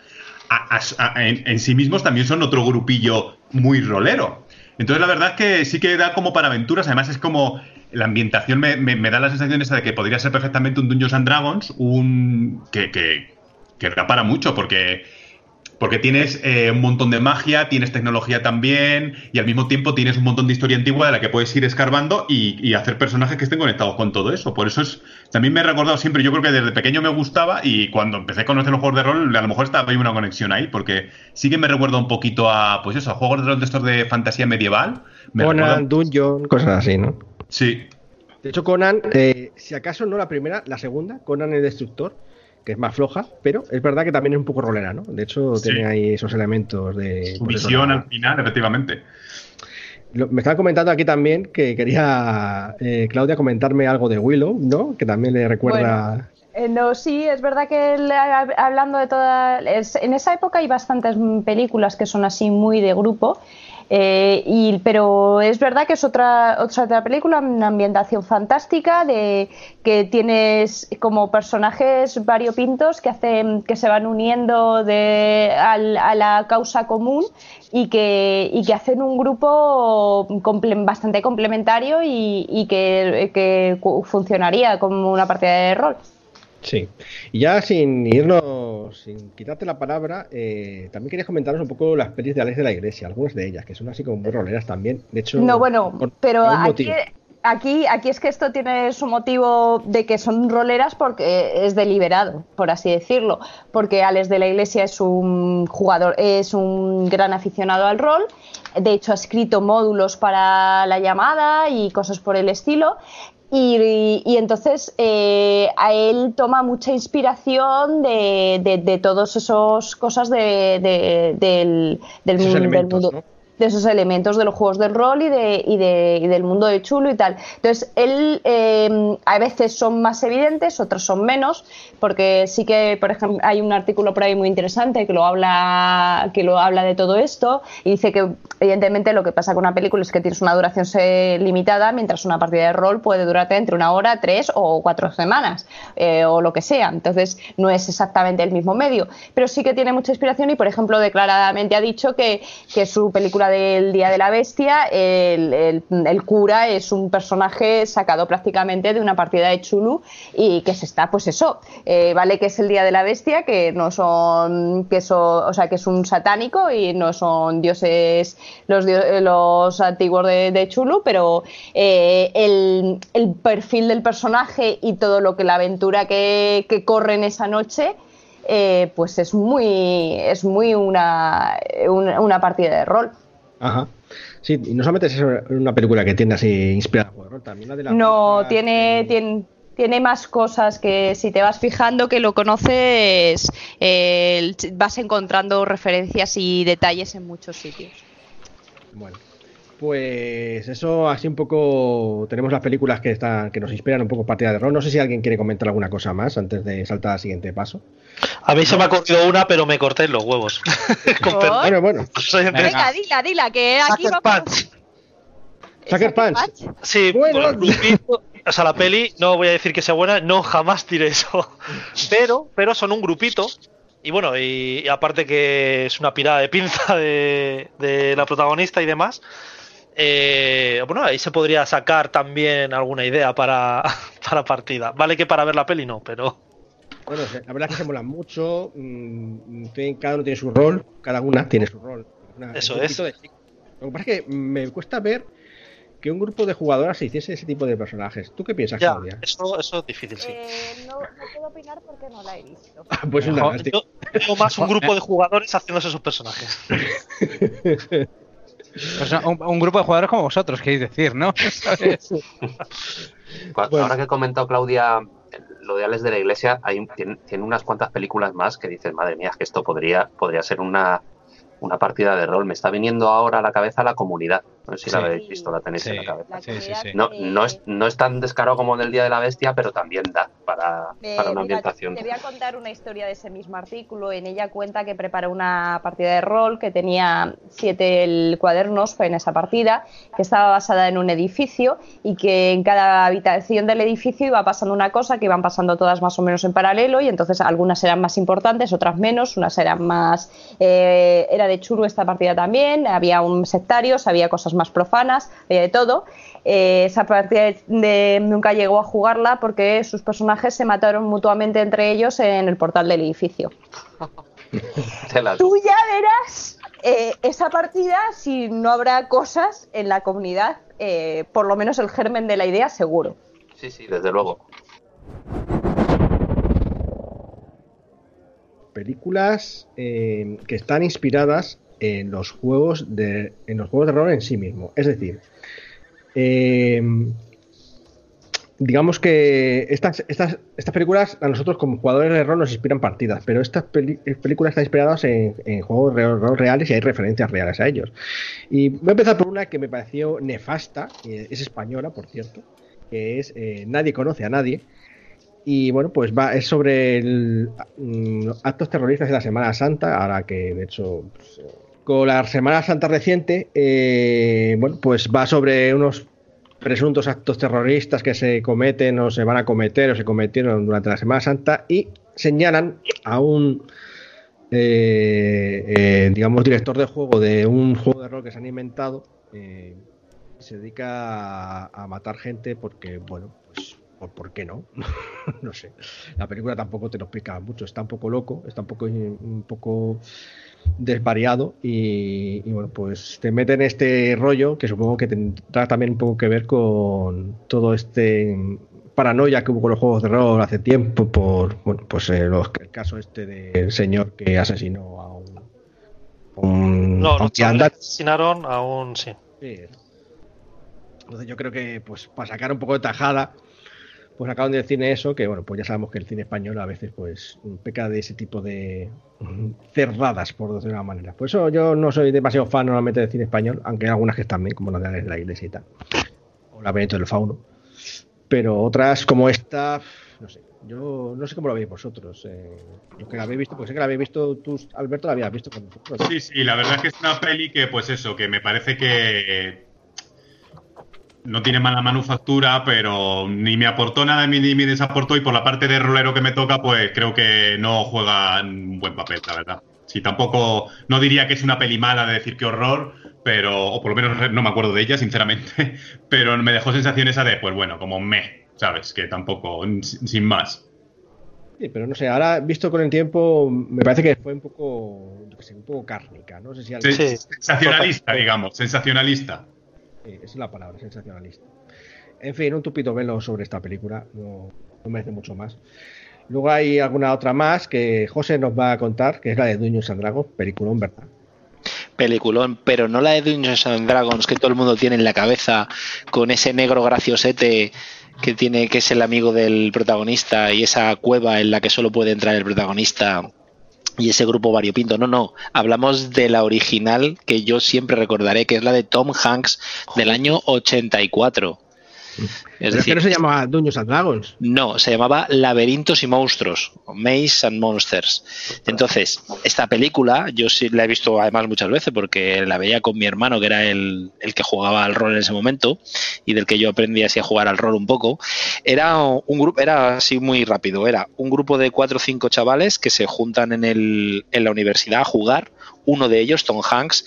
Speaker 2: en, en sí mismos también son otro grupillo muy rolero. Entonces la verdad es que sí que da como para aventuras, además es como la ambientación me, me- me da la sensación esa de que podría ser perfectamente un Dungeons and Dragons, un que, que, que da para mucho, porque, porque tienes eh, un montón de magia, tienes tecnología también, y al mismo tiempo tienes un montón de historia antigua de la que puedes ir escarbando y, y hacer personajes que estén conectados con todo eso. Por eso es, también me he recordado siempre, yo creo que desde pequeño me gustaba y cuando empecé a conocer los juegos de rol, a lo mejor estaba ahí una conexión ahí, porque sí que me recuerda un poquito a, pues eso, a juegos de rol de estos de fantasía medieval. Me
Speaker 1: Conan,
Speaker 2: recuerda-
Speaker 1: Dungeon, cosas así, ¿no?
Speaker 2: Sí,
Speaker 1: De hecho, Conan, eh, si acaso no la primera, la segunda, Conan el Destructor, que es más floja, pero es verdad que también es un poco rolera, ¿no? De hecho,
Speaker 2: Sí.
Speaker 1: tiene ahí esos elementos de...
Speaker 2: su
Speaker 1: pues
Speaker 2: visión al final, efectivamente.
Speaker 1: Lo- me estaban comentando aquí también que quería eh, Claudia comentarme algo de Willow, ¿no? Que también le recuerda...
Speaker 4: Eh, no, sí, es verdad que el- hablando de toda. es- en esa época hay bastantes películas que son así muy de grupo. Eh, y, pero es verdad que es otra, otra, otra película, una ambientación fantástica, de que tienes como personajes variopintos que hacen que se van uniendo de, al- a la causa común y que, y que hacen un grupo bastante complementario y, y que, funcionaría como una partida de rol.
Speaker 1: Sí. Y ya sin irnos, sin quitarte la palabra, eh, también quería comentaros un poco las pelis de Alex de la Iglesia, algunas de ellas, que son así como muy roleras también. De hecho,
Speaker 4: No, bueno,
Speaker 1: por
Speaker 4: pero aquí, aquí, aquí es que esto tiene su motivo de que son roleras porque es deliberado, por así decirlo. Porque Alex de la Iglesia es un jugador, es un gran aficionado al rol. De hecho, ha escrito módulos para la llamada y cosas por el estilo. Y, y entonces eh, a él toma mucha inspiración de, de, de todas esas cosas de, de- del, del, del mundo
Speaker 1: ¿no?
Speaker 4: De esos elementos de los juegos del rol y, de, y, de- y del mundo de chulo y tal. Entonces, él eh, a veces son más evidentes, otros son menos, porque sí que, por ejemplo, hay un artículo por ahí muy interesante que lo habla, que lo habla de todo esto y dice que, evidentemente, lo que pasa con una película es que tienes una duración se- limitada, mientras una partida de rol puede durarte entre una hora, tres o cuatro semanas, eh, o lo que sea. Entonces, no es exactamente el mismo medio, pero sí que tiene mucha inspiración y, por ejemplo, declaradamente ha dicho que, que su película del Día de la Bestia, el, el- cura es un personaje sacado prácticamente de una partida de Chulu y que se está, pues eso, eh, vale que es el Día de la Bestia, que no son, que son, o sea, que es un satánico y no son dioses, los, dio- los antiguos de, de Chulu, pero eh, el, el perfil del personaje y todo lo que la aventura que, que corre en esa noche eh, pues es muy es muy una, una partida de rol.
Speaker 1: Ajá. Sí, y no solamente es una película que tiene así inspirada de rol, también la de la
Speaker 4: No, tiene, tiene, tiene más cosas que si te vas fijando que lo conoces, eh, vas encontrando referencias y detalles en muchos sitios.
Speaker 1: Bueno, pues eso así un poco tenemos las películas que están que nos inspiran un poco partida de rol. No sé si alguien quiere comentar alguna cosa más antes de saltar al siguiente paso.
Speaker 6: A mí se me ha corrido una, pero me corté los huevos.
Speaker 1: Bueno, bueno.
Speaker 3: Venga.
Speaker 4: Venga, dila, dila, que aquí
Speaker 6: Sucker
Speaker 4: vamos.
Speaker 6: Punch.
Speaker 1: Sucker Punch.
Speaker 6: Sí,
Speaker 1: Bueno.
Speaker 6: por el grupito, o sea, la peli, no voy a decir que sea buena, no jamás diré eso. Pero, pero son un grupito. Y bueno, y, y aparte que es una pirada de pinza de, de la protagonista y demás. Eh, bueno, ahí se podría sacar también alguna idea para, para partida. Vale que para ver la peli no, pero.
Speaker 1: Bueno, la verdad es que se molan mucho. mm, cada uno tiene su rol, cada una tiene su rol. Una-
Speaker 6: Eso es.
Speaker 1: de. Lo que pasa es que me cuesta ver que un grupo de jugadoras se hiciese ese tipo de personajes. ¿Tú qué piensas,
Speaker 6: Ya,
Speaker 1: Claudia?
Speaker 6: eso, eso es difícil, sí.
Speaker 4: Eh, no, no puedo opinar porque no la he visto.
Speaker 1: Pues una
Speaker 3: Mejor-
Speaker 1: lástima.
Speaker 6: Yo veo más un grupo de jugadores haciéndose esos personajes.
Speaker 3: Pues un, un grupo de jugadores como vosotros, queréis decir, ¿no? ¿Sabes?
Speaker 5: Cu-
Speaker 1: Bueno.
Speaker 5: Ahora que ha comentado Claudia eh, lo de Alex de la Iglesia, hay, un- tiene, tiene unas cuantas películas más que dices, madre mía, es que esto podría, podría ser una, una partida de rol. Me está viniendo ahora a la cabeza la comunidad. No sé si
Speaker 3: Sí.
Speaker 5: la habéis visto, la tenéis en la cabeza.
Speaker 4: La
Speaker 3: Sí, sí,
Speaker 4: comunidad
Speaker 3: sí.
Speaker 5: No,
Speaker 4: tiene-
Speaker 5: no, es, no es tan descarado como en el Día de la Bestia, pero también da para,
Speaker 4: Eh,
Speaker 5: para una
Speaker 4: mira,
Speaker 5: ambientación.
Speaker 4: te voy a contar una historia de ese mismo artículo. En ella cuenta que preparó una partida de rol que tenía siete el- cuadernos en esa partida, que estaba basada en un edificio y que en cada habitación del edificio iba pasando una cosa, que iban pasando todas más o menos en paralelo y entonces algunas eran más importantes, otras menos, unas eran más... eh, era de churu esta partida también, había un sectarios, había cosas más profanas, había de todo. Eh, esa partida de, de- nunca llegó a jugarla porque sus personajes se mataron mutuamente entre ellos en el portal del edificio. Tú ya verás eh, esa partida si no habrá cosas en la comunidad, eh, por lo menos el germen de la idea seguro.
Speaker 5: Sí, sí, desde luego.
Speaker 1: películas eh, que están inspiradas en los juegos de en los juegos de rol en sí mismo. Es decir eh, digamos que estas, estas, estas películas a nosotros como jugadores de rol nos inspiran partidas pero estas peli- películas están inspiradas en, en juegos de rol reales y hay referencias reales a ellos. Y voy a empezar por una que me pareció nefasta que es española por cierto que es eh, Nadie conoce a nadie. Y bueno, pues va, es sobre el, mm, actos terroristas de la Semana Santa, ahora que de hecho pues, eh, con la Semana Santa reciente, eh, bueno, pues va sobre unos presuntos actos terroristas que se cometen o se van a cometer o se cometieron durante la Semana Santa y señalan a un eh, eh, digamos director de juego de un juego de rol que se han inventado eh, se dedica a, matar gente porque bueno pues por, ¿por qué no? no sé. La película tampoco te lo explica mucho, está un poco loco, está un poco, un poco desvariado y, y, bueno, pues te meten este rollo que supongo que tendrá también un poco que ver con todo este paranoia que hubo con los juegos de rol hace tiempo por, bueno, pues eh, los, el caso este del señor que asesinó a un... un
Speaker 6: No,
Speaker 1: a un
Speaker 6: los
Speaker 1: viandante.
Speaker 6: chavales asesinaron a un. Sí.
Speaker 1: Sí. Entonces yo creo que pues para sacar un poco de tajada, pues acaban de decir eso, que bueno, pues ya sabemos que el cine español a veces pues peca de ese tipo de cerradas, por decirlo de una manera. Por eso yo no soy demasiado fan normalmente del cine español, aunque hay algunas que están bien, como la de la iglesia y tal. O la Benito del Fauno. Pero otras como esta, no sé. Yo no sé cómo lo veis vosotros. Eh, los que la habéis visto, pues sé que la habéis visto tú, Alberto, la habías visto con nosotros. ¿no?
Speaker 2: Sí, sí, la verdad es que es una peli que, pues eso, que me parece que no tiene mala manufactura, pero ni me aportó nada ni me desaportó y por la parte de rolero que me toca, pues creo que no juega un buen papel, la verdad. Sí, tampoco, no diría que es una peli mala de decir qué horror, pero, o por lo menos no me acuerdo de ella, sinceramente, pero me dejó sensación esa de, pues bueno, como me, ¿sabes? Que tampoco, sin más.
Speaker 1: Sí, pero no sé, ahora visto con el tiempo, me parece que fue un poco, yo qué sé, un poco cárnica, no sé si alguien...
Speaker 6: Sí.
Speaker 2: Sensacionalista, digamos, sensacionalista.
Speaker 1: Sí, esa es la palabra, sensacionalista. En fin, un tupido velo sobre esta película, no, no merece mucho más. Luego hay alguna otra más que José nos va a contar, que es la de Dungeons and Dragons, peliculón, ¿verdad?
Speaker 7: peliculón, pero no la de Dungeons and Dragons que todo el mundo tiene en la cabeza con ese negro graciosete que tiene que es el amigo del protagonista y esa cueva en la que solo puede entrar el protagonista y ese grupo variopinto. No, no, hablamos de la original que yo siempre recordaré, que es la de Tom Hanks del año 84.
Speaker 1: Es decir, que no se llamaba Dungeons and Dragons.
Speaker 7: No, se llamaba Laberintos y Monstruos, Maze and Monsters. Entonces, esta película, yo sí la he visto además muchas veces porque la veía con mi hermano, que era el, el que jugaba al rol en ese momento y del que yo aprendí así a jugar al rol un poco. Era un grupo, era así muy rápido, era un grupo de cuatro o cinco chavales que se juntan en, el, en la universidad a jugar. Uno de ellos, Tom Hanks,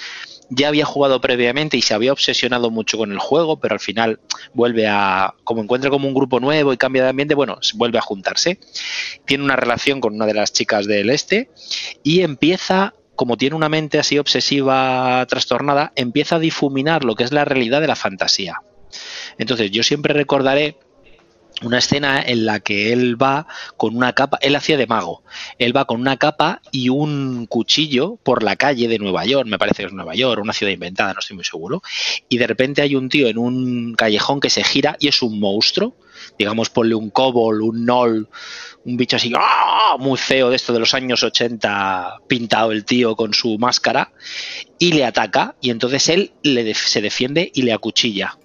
Speaker 7: ya había jugado previamente y se había obsesionado mucho con el juego, pero al final vuelve a, como encuentra como un grupo nuevo y cambia de ambiente, bueno, vuelve a juntarse. Tiene una relación con una de las chicas del este y empieza, como tiene una mente así obsesiva, trastornada, empieza a difuminar lo que es la realidad de la fantasía. Entonces yo siempre recordaré una escena en la que él va con una capa, él hacía de mago, él va con una capa y un cuchillo por la calle de Nueva York, me parece que es Nueva York, una ciudad inventada, no estoy muy seguro, y de repente hay un tío en un callejón que se gira y es un monstruo, digamos ponle un kobold, un gnoll, un bicho así, ¡ah! muy feo de esto de los años 80, pintado el tío con su máscara, y le ataca, y entonces él le se defiende y le acuchilla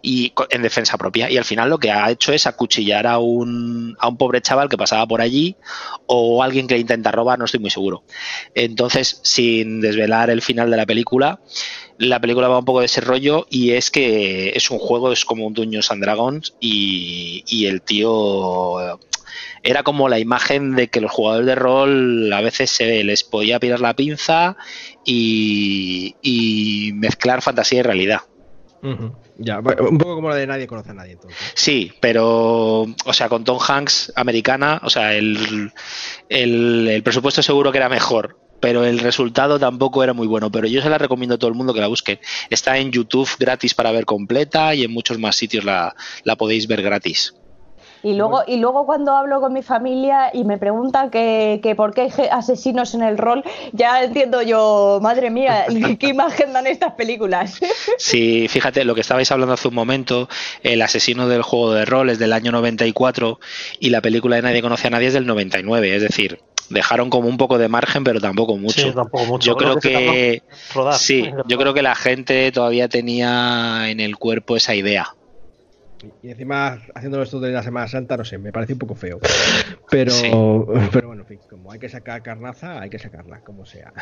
Speaker 7: y en defensa propia. Y al final lo que ha hecho es acuchillar a un, a un pobre chaval que pasaba por allí o alguien que intenta robar, no estoy muy seguro. Entonces, sin desvelar el final de la película, la película va un poco de ese rollo y es que es un juego, es como un Dungeons and Dragons y, y el tío era como la imagen de que los jugadores de rol a veces se les podía pirar la pinza y mezclar fantasía y realidad.
Speaker 1: Ya, un poco como la de nadie conoce a nadie.
Speaker 7: Sí, pero, o sea, con Tom Hanks, americana, o sea, el, el, presupuesto seguro que era mejor, pero el resultado tampoco era muy bueno. Pero yo se la recomiendo a todo el mundo que la busque. Está en YouTube gratis para ver completa y en muchos más sitios la, la podéis ver gratis.
Speaker 4: Y luego, y luego cuando hablo con mi familia y me preguntan que, que, por qué hay asesinos en el rol, ya entiendo yo, madre mía, ¿qué imagen dan estas películas?
Speaker 7: Sí, fíjate, lo que estabais hablando hace un momento, el asesino del juego de rol es del año 94 y la película de Nadie conoce a nadie es del 99, es decir, dejaron como un poco de margen, pero tampoco mucho.
Speaker 6: Sí, tampoco mucho.
Speaker 7: Yo creo que, sí, yo creo que la gente todavía tenía en el cuerpo esa idea.
Speaker 1: Y encima, haciéndolo esto de la Semana Santa, no sé, me parece un poco feo. Pero, pero bueno, en fin, como hay que sacar carnaza, hay que sacarla, como sea.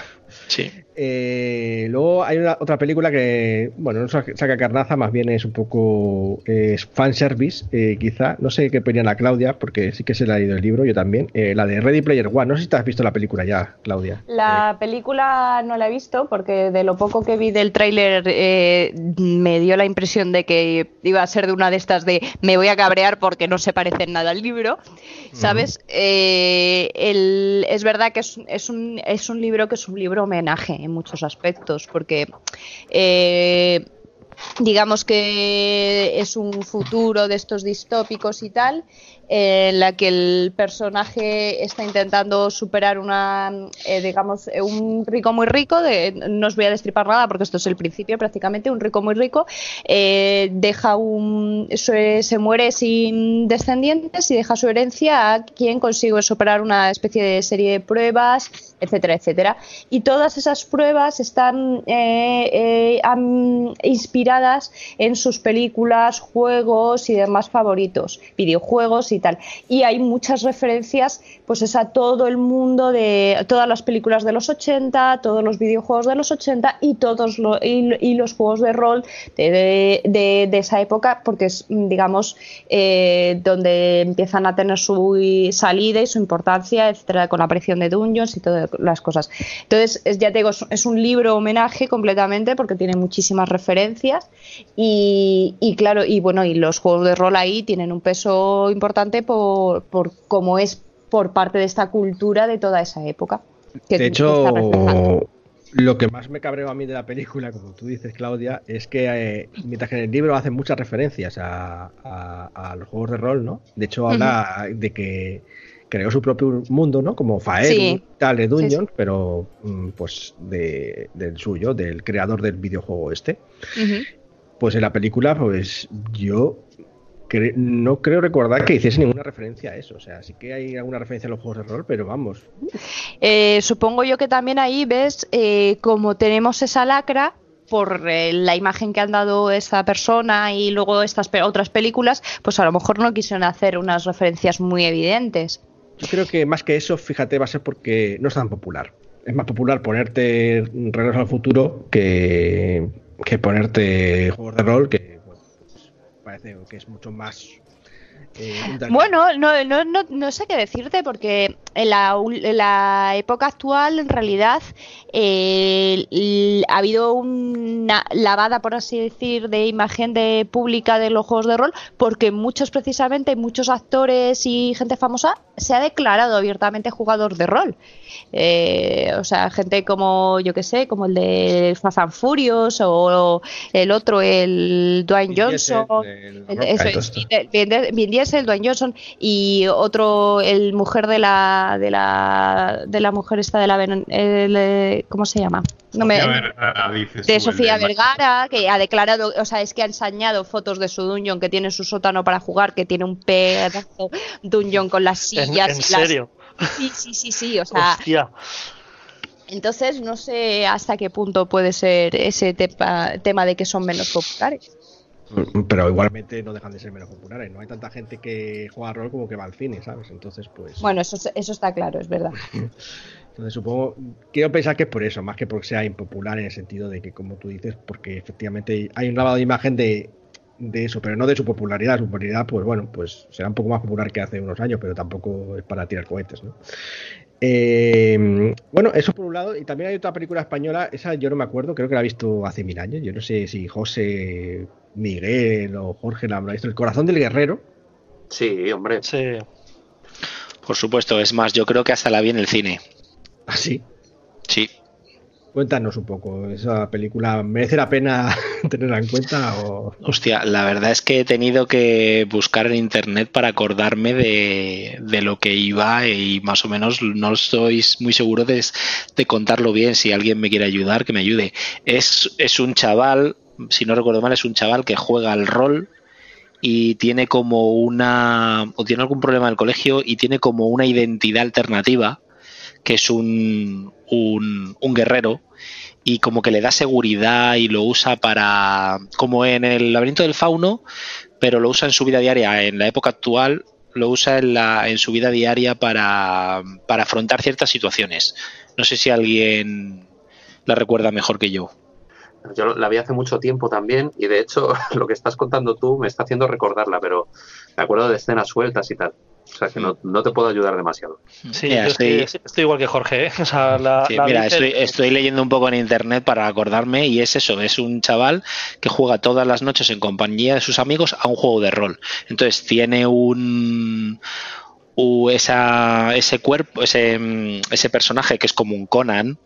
Speaker 7: Sí.
Speaker 1: Eh, luego hay una, otra película que, bueno, no saca carnaza, más bien es un poco es fanservice, eh, quizá. No sé qué opinión la Claudia, porque sí que se le ha leído el libro, yo también. Eh, la de Ready Player One. No sé si te has visto la película ya, Claudia.
Speaker 4: La película no la he visto, porque de lo poco que vi del tráiler me dio la impresión de que iba a ser de una de estas de me voy a cabrear porque no se parece en nada al libro, ¿sabes? Eh, es verdad que es, un, es un libro que es un libro homenaje en muchos aspectos, porque... Eh, digamos que es un futuro de estos distópicos y tal, en la que el personaje está intentando superar una, eh, digamos, eh, un rico muy rico, de, no os voy a destripar nada porque esto es el principio prácticamente, un rico muy rico, eh, deja un, se muere sin descendientes y deja su herencia a quien consigue superar una especie de serie de pruebas, etcétera, etcétera. Y todas esas pruebas están inspiradas en sus películas, juegos y demás favoritos, videojuegos y Y hay muchas referencias, pues es a todo el mundo de todas las películas de los 80, todos los videojuegos de los 80 y todos y, los juegos de rol de, esa época, porque es, digamos, eh, donde empiezan a tener su salida y su importancia, etcétera, con la aparición de Dungeons y todas las cosas. Entonces, ya te digo, es un libro homenaje completamente porque tiene muchísimas referencias y claro, y bueno, y los juegos de rol ahí tienen un peso importante por, por cómo es por parte de esta cultura de toda esa época.
Speaker 1: de hecho, lo que más me cabreó a mí de la película, como tú dices, Claudia, es que eh, mientras que en el libro hacen muchas referencias a, los juegos de rol, ¿no? De hecho, habla de que creó su propio mundo, ¿no? Como Faeru,
Speaker 4: Sí.
Speaker 1: tal de Dungeon,
Speaker 4: Sí, sí.
Speaker 1: pero mm, pues de, del suyo, del creador del videojuego este. Pues en la película, pues yo cre- no creo recordar que hiciese ninguna referencia a eso. O sea, sí que hay alguna referencia a los juegos de rol, pero vamos.
Speaker 4: Eh, supongo yo que también ahí ves, eh, como tenemos esa lacra por eh, la imagen que han dado esta persona y luego estas pe- otras películas, pues a lo mejor no quisieron hacer unas referencias muy evidentes.
Speaker 1: Yo creo que más que eso, fíjate, va a ser porque no es tan popular. Es más popular ponerte Regreso al Futuro que, que ponerte juegos de rol, que parece que es mucho más. eh.
Speaker 4: Bueno, no, no, no, no sé qué decirte porque en la, en la época actual en realidad eh, ha habido una lavada, por así decir, de imagen de pública de los juegos de rol porque muchos precisamente, muchos actores y gente famosa se ha declarado abiertamente jugador de rol. Eh, o sea, gente como, yo que sé, como el de Fast and Furious o el otro, el Dwayne Johnson.
Speaker 1: el
Speaker 4: eso Vin Diesel, Dwayne Johnson y otro, el mujer de la de la de la mujer esta de la el, eh, ¿cómo se llama? No me-
Speaker 2: Sofía Vergara, dices
Speaker 4: de Sofía Vergara, que ha declarado, o sea, es que ha ensañado fotos de su dungeon que tiene su sótano para jugar, que tiene un pedazo dungeon con las
Speaker 6: ¿En,
Speaker 4: sillas.
Speaker 6: en
Speaker 4: y las-
Speaker 6: serio?
Speaker 4: Sí, sí, sí, sí, o sea,
Speaker 6: Hostia.
Speaker 4: entonces no sé hasta qué punto puede ser ese tepa- tema de que son menos populares.
Speaker 1: Pero igualmente no dejan de ser menos populares. No hay tanta gente que juega rol como que va al cine, ¿sabes? Entonces, pues.
Speaker 4: Bueno, eso, eso está claro, es verdad.
Speaker 1: Entonces supongo, quiero pensar que es por eso, más que porque sea impopular en el sentido de que, como tú dices, porque efectivamente hay un lavado de imagen de, de eso, pero no de su popularidad. Su popularidad, pues bueno, pues será un poco más popular que hace unos años, pero tampoco es para tirar cohetes, ¿no? Eh, bueno, eso por un lado, y también hay otra película española, esa yo no me acuerdo, creo que la he visto hace mil años, yo no sé si José, Miguel o Jorge la habrá visto, El corazón del guerrero.
Speaker 5: Sí, hombre.
Speaker 6: Sí.
Speaker 7: Por supuesto, es más, yo creo que hasta la vi en el cine.
Speaker 1: Así,
Speaker 7: Sí.
Speaker 1: cuéntanos un poco, esa película, ¿merece la pena tenerla en cuenta o...?
Speaker 7: Hostia, la verdad es que he tenido que buscar en internet para acordarme de, de lo que iba y más o menos no estoy muy seguro de, de contarlo bien. Si alguien me quiere ayudar, que me ayude. Es, es un chaval, si no recuerdo mal, es un chaval que juega al rol y tiene como una o tiene algún problema en el colegio y tiene como una identidad alternativa que es un, un, un guerrero y como que le da seguridad y lo usa para como en el laberinto del fauno pero lo usa en su vida diaria. En la época actual lo usa en, la, en su vida diaria para, para afrontar ciertas situaciones. No sé si alguien la recuerda mejor que yo
Speaker 5: Yo la vi hace mucho tiempo también y de hecho lo que estás contando tú me está haciendo recordarla, pero me acuerdo de escenas sueltas y tal. O sea que no, no te puedo ayudar demasiado.
Speaker 6: Sí,
Speaker 7: Mira,
Speaker 6: yo estoy,
Speaker 7: estoy-
Speaker 6: estoy igual que Jorge. ¿eh? O sea, la,
Speaker 7: Sí,
Speaker 6: la
Speaker 7: mira, estoy leyendo un poco en internet para acordarme y es eso, es un chaval que juega todas las noches en compañía de sus amigos a un juego de rol. Entonces tiene un u- esa, ese cuerpo, ese, mm, ese personaje que es como un Conan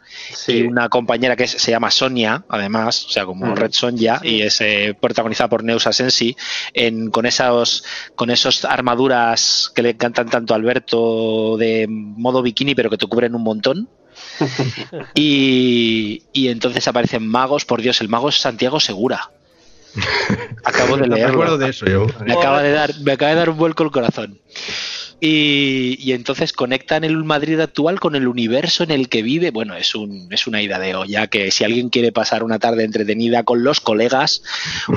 Speaker 7: y una compañera que es- se llama Sonia, además, o sea, como
Speaker 5: Mm.
Speaker 7: Red Sonja,
Speaker 6: Sí.
Speaker 7: y es eh, protagonizada por Neusa Sensi, en, con esos con esos armaduras que le encantan tanto a Alberto de modo bikini, pero que te cubren un montón. y, y entonces aparecen magos, por Dios, el mago es Santiago Segura. Acabo de
Speaker 1: No me
Speaker 7: leerlo.
Speaker 1: acuerdo de eso yo.
Speaker 7: Me acaba de dar, me acaba de dar un vuelco el corazón. Y, y entonces conectan el Madrid actual con el universo en el que vive. Bueno, es un, es una ida de olla que si alguien quiere pasar una tarde entretenida con los colegas,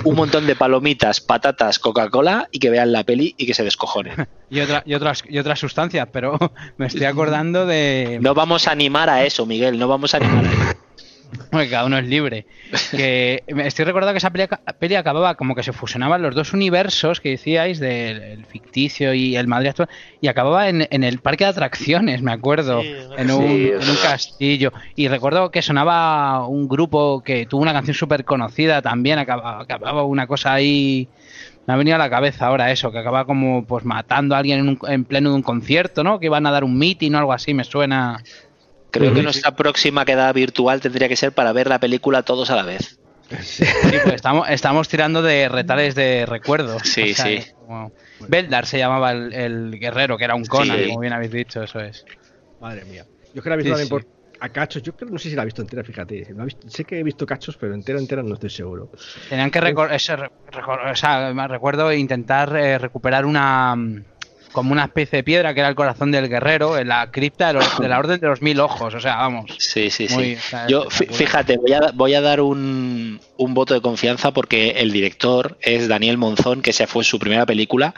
Speaker 7: un montón de palomitas, patatas, Coca-Cola y que vean la peli y que se descojonen.
Speaker 3: Y, otra, y, otras, y otras sustancias, pero me estoy acordando de.
Speaker 7: No vamos a animar a eso, Miguel, no vamos a animar a eso.
Speaker 3: Porque cada uno es libre. Que me estoy recordando que esa peli, peli acababa como que se fusionaban los dos universos que decíais, del el ficticio y el Madrid actual, y acababa en, en el parque de atracciones, me acuerdo,
Speaker 6: Sí,
Speaker 3: en,
Speaker 5: sí,
Speaker 3: un,
Speaker 5: es
Speaker 3: en un castillo. Y recuerdo que sonaba un grupo que tuvo una canción súper conocida también, acababa, acababa una cosa ahí. Me ha venido a la cabeza ahora eso, que acaba como pues matando a alguien en, un- en pleno de un concierto, ¿no? Que iban a dar un meeting o algo así, me suena.
Speaker 7: Creo que nuestra próxima quedada virtual tendría que ser para ver la película todos a la vez.
Speaker 3: Sí, pues estamos, estamos tirando de retales de recuerdos.
Speaker 7: Sí, sí.
Speaker 3: como- Beldar se llamaba el, el guerrero, que era un Conan,
Speaker 5: Sí.
Speaker 3: como bien habéis dicho, eso es.
Speaker 1: Madre mía. Yo que la he visto
Speaker 3: Sí,
Speaker 1: también
Speaker 3: sí.
Speaker 1: por a cachos. Yo creo no sé si la he visto entera, fíjate. Visto- sé que he visto cachos, pero entera, entera no estoy seguro.
Speaker 3: Tenían que recor- ese re- recor- o sea, me recuerdo intentar eh, recuperar una mm, como una especie de piedra que era el corazón del guerrero en la cripta de, los- de la Orden de los Mil Ojos. O sea, vamos.
Speaker 7: Sí, sí,
Speaker 3: Muy-
Speaker 7: sí.
Speaker 3: o sea,
Speaker 7: Yo, fíjate, voy a, voy a dar un, un voto de confianza porque el director es Daniel Monzón, que se fue su primera película,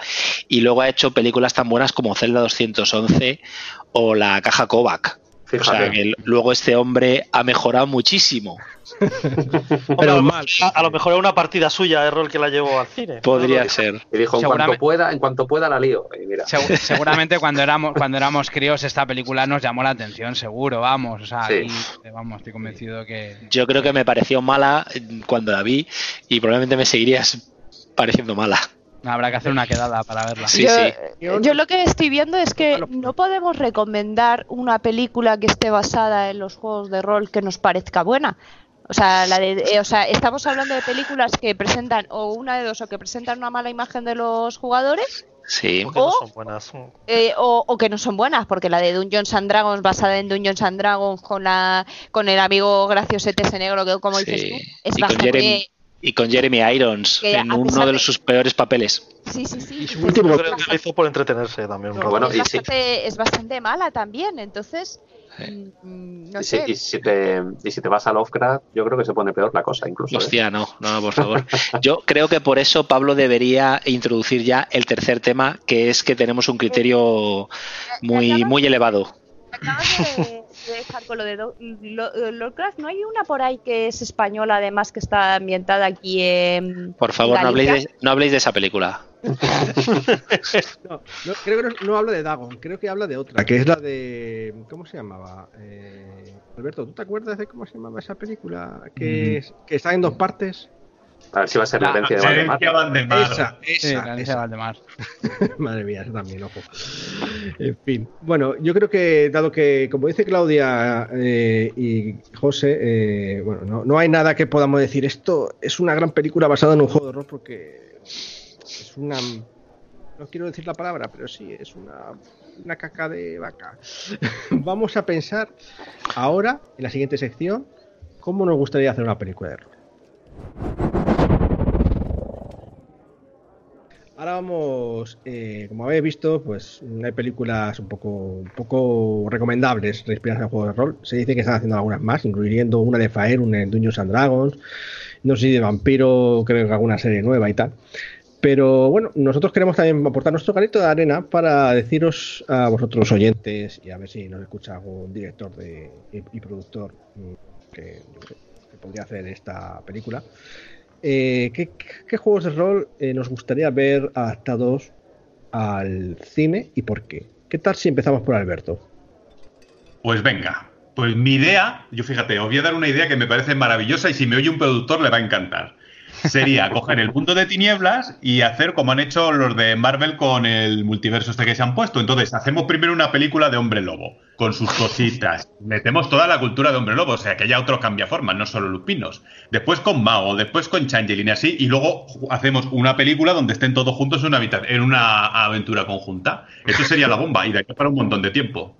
Speaker 7: y luego ha hecho películas tan buenas como Zelda 211 o La Caja Kovac. O sea, que luego este hombre ha mejorado muchísimo.
Speaker 6: Lo-
Speaker 1: mal.
Speaker 6: a- a lo mejor era una partida suya de rol que la llevó al cine.
Speaker 7: Podría ser.
Speaker 5: Y dijo, en cuanto pueda, en cuanto pueda la lío. Y mira,
Speaker 3: Segu- seguramente cuando éramos cuando éramos críos esta película nos llamó la atención, seguro, vamos. O sea,
Speaker 5: Sí.
Speaker 3: aquí, eh, vamos, estoy convencido que.
Speaker 7: Yo creo que me pareció mala cuando la vi y probablemente me seguirías pareciendo mala.
Speaker 3: Habrá que hacer una quedada para verla.
Speaker 7: Sí,
Speaker 8: yo,
Speaker 7: sí.
Speaker 8: yo lo que estoy viendo es que no podemos recomendar una película que esté basada en los juegos de rol que nos parezca buena. O sea, la de, eh, o sea, estamos hablando de películas que presentan o una de dos o que presentan una mala imagen de los jugadores
Speaker 7: Sí.
Speaker 6: Porque no
Speaker 8: O-
Speaker 6: son buenas.
Speaker 8: eh, o, o que no son buenas, porque la de Dungeons and Dragons basada en Dungeons and Dragons con la con el amigo graciosete ese negro que como dices tú es
Speaker 7: Y con
Speaker 8: bastante
Speaker 7: Jeremy, y con Jeremy Irons
Speaker 8: Que
Speaker 7: en uno de
Speaker 8: de-
Speaker 7: sus peores papeles.
Speaker 8: sí sí sí
Speaker 1: Y su
Speaker 8: es
Speaker 1: último-
Speaker 6: que lo hizo por entretenerse también.
Speaker 8: No.
Speaker 5: Bueno,
Speaker 8: es,
Speaker 5: y sí.
Speaker 8: bastante, es bastante mala también, entonces mm, no
Speaker 5: y, si,
Speaker 8: sé.
Speaker 5: y si te, y si te vas a Lovecraft, yo creo que se pone peor la cosa, incluso. ¿eh?
Speaker 7: Hostia, no, no, por favor. Yo creo que por eso Pablo debería introducir ya el tercer tema, que es que tenemos un criterio muy, muy elevado.
Speaker 8: Acabas de, de dejar con lo de Do- Lo- Lovecraft, ¿no hay una por ahí que es española además que está ambientada aquí en
Speaker 7: Por favor, no habléis, de, no habléis de esa película.
Speaker 1: No, no, creo que no, no habla de Dagon, creo que habla de otra, que es la de. ¿Cómo se llamaba? Eh, Alberto, ¿tú te acuerdas de cómo se llamaba esa película? Que, es- que está en dos partes.
Speaker 5: A ver si va a ser la
Speaker 3: La
Speaker 5: herencia de Valdemar.
Speaker 2: Herencia Valdemar.
Speaker 1: Esa,
Speaker 3: Sí,
Speaker 1: esa,
Speaker 3: la
Speaker 1: esa.
Speaker 3: Valdemar.
Speaker 1: Madre mía, eso también, ojo. En fin. Bueno, yo creo que, dado que, como dice Claudia eh, y José, eh, bueno, no, no hay nada que podamos decir. Esto es una gran película basada en un juego de rol porque es una. No quiero decir la palabra, pero sí, es una, una caca de vaca. Vamos a pensar ahora, en la siguiente sección, cómo nos gustaría hacer una película de rol. Ahora vamos, eh, como habéis visto, pues hay películas un poco, un poco recomendables inspiradas en juegos de rol. Se dice que están haciendo algunas más, incluyendo una de Fire, una de Dungeons and Dragons, no sé si de vampiro, creo que alguna serie nueva y tal. Pero bueno, nosotros queremos también aportar nuestro granito de arena para deciros a vosotros oyentes y a ver si nos escucha algún director de, y, productor mm, que podría hacer esta película. Eh, ¿qué, qué juegos de rol eh, nos gustaría ver adaptados al cine y por qué? ¿Qué tal si empezamos por Alberto?
Speaker 2: Pues venga, pues mi idea, yo fíjate, os voy a dar una idea que me parece maravillosa y si me oye un productor le va a encantar. Sería coger el punto de tinieblas y hacer como han hecho los de Marvel con el multiverso este que se han puesto. Entonces, hacemos primero una película de hombre lobo, con sus cositas. Metemos toda la cultura de hombre lobo, o sea, que haya otro cambiaformas, no solo lupinos. Después con Mao, después con Changeling y así, y luego hacemos una película donde estén todos juntos en una, en una aventura conjunta. Eso sería la bomba, y de aquí para un montón de tiempo.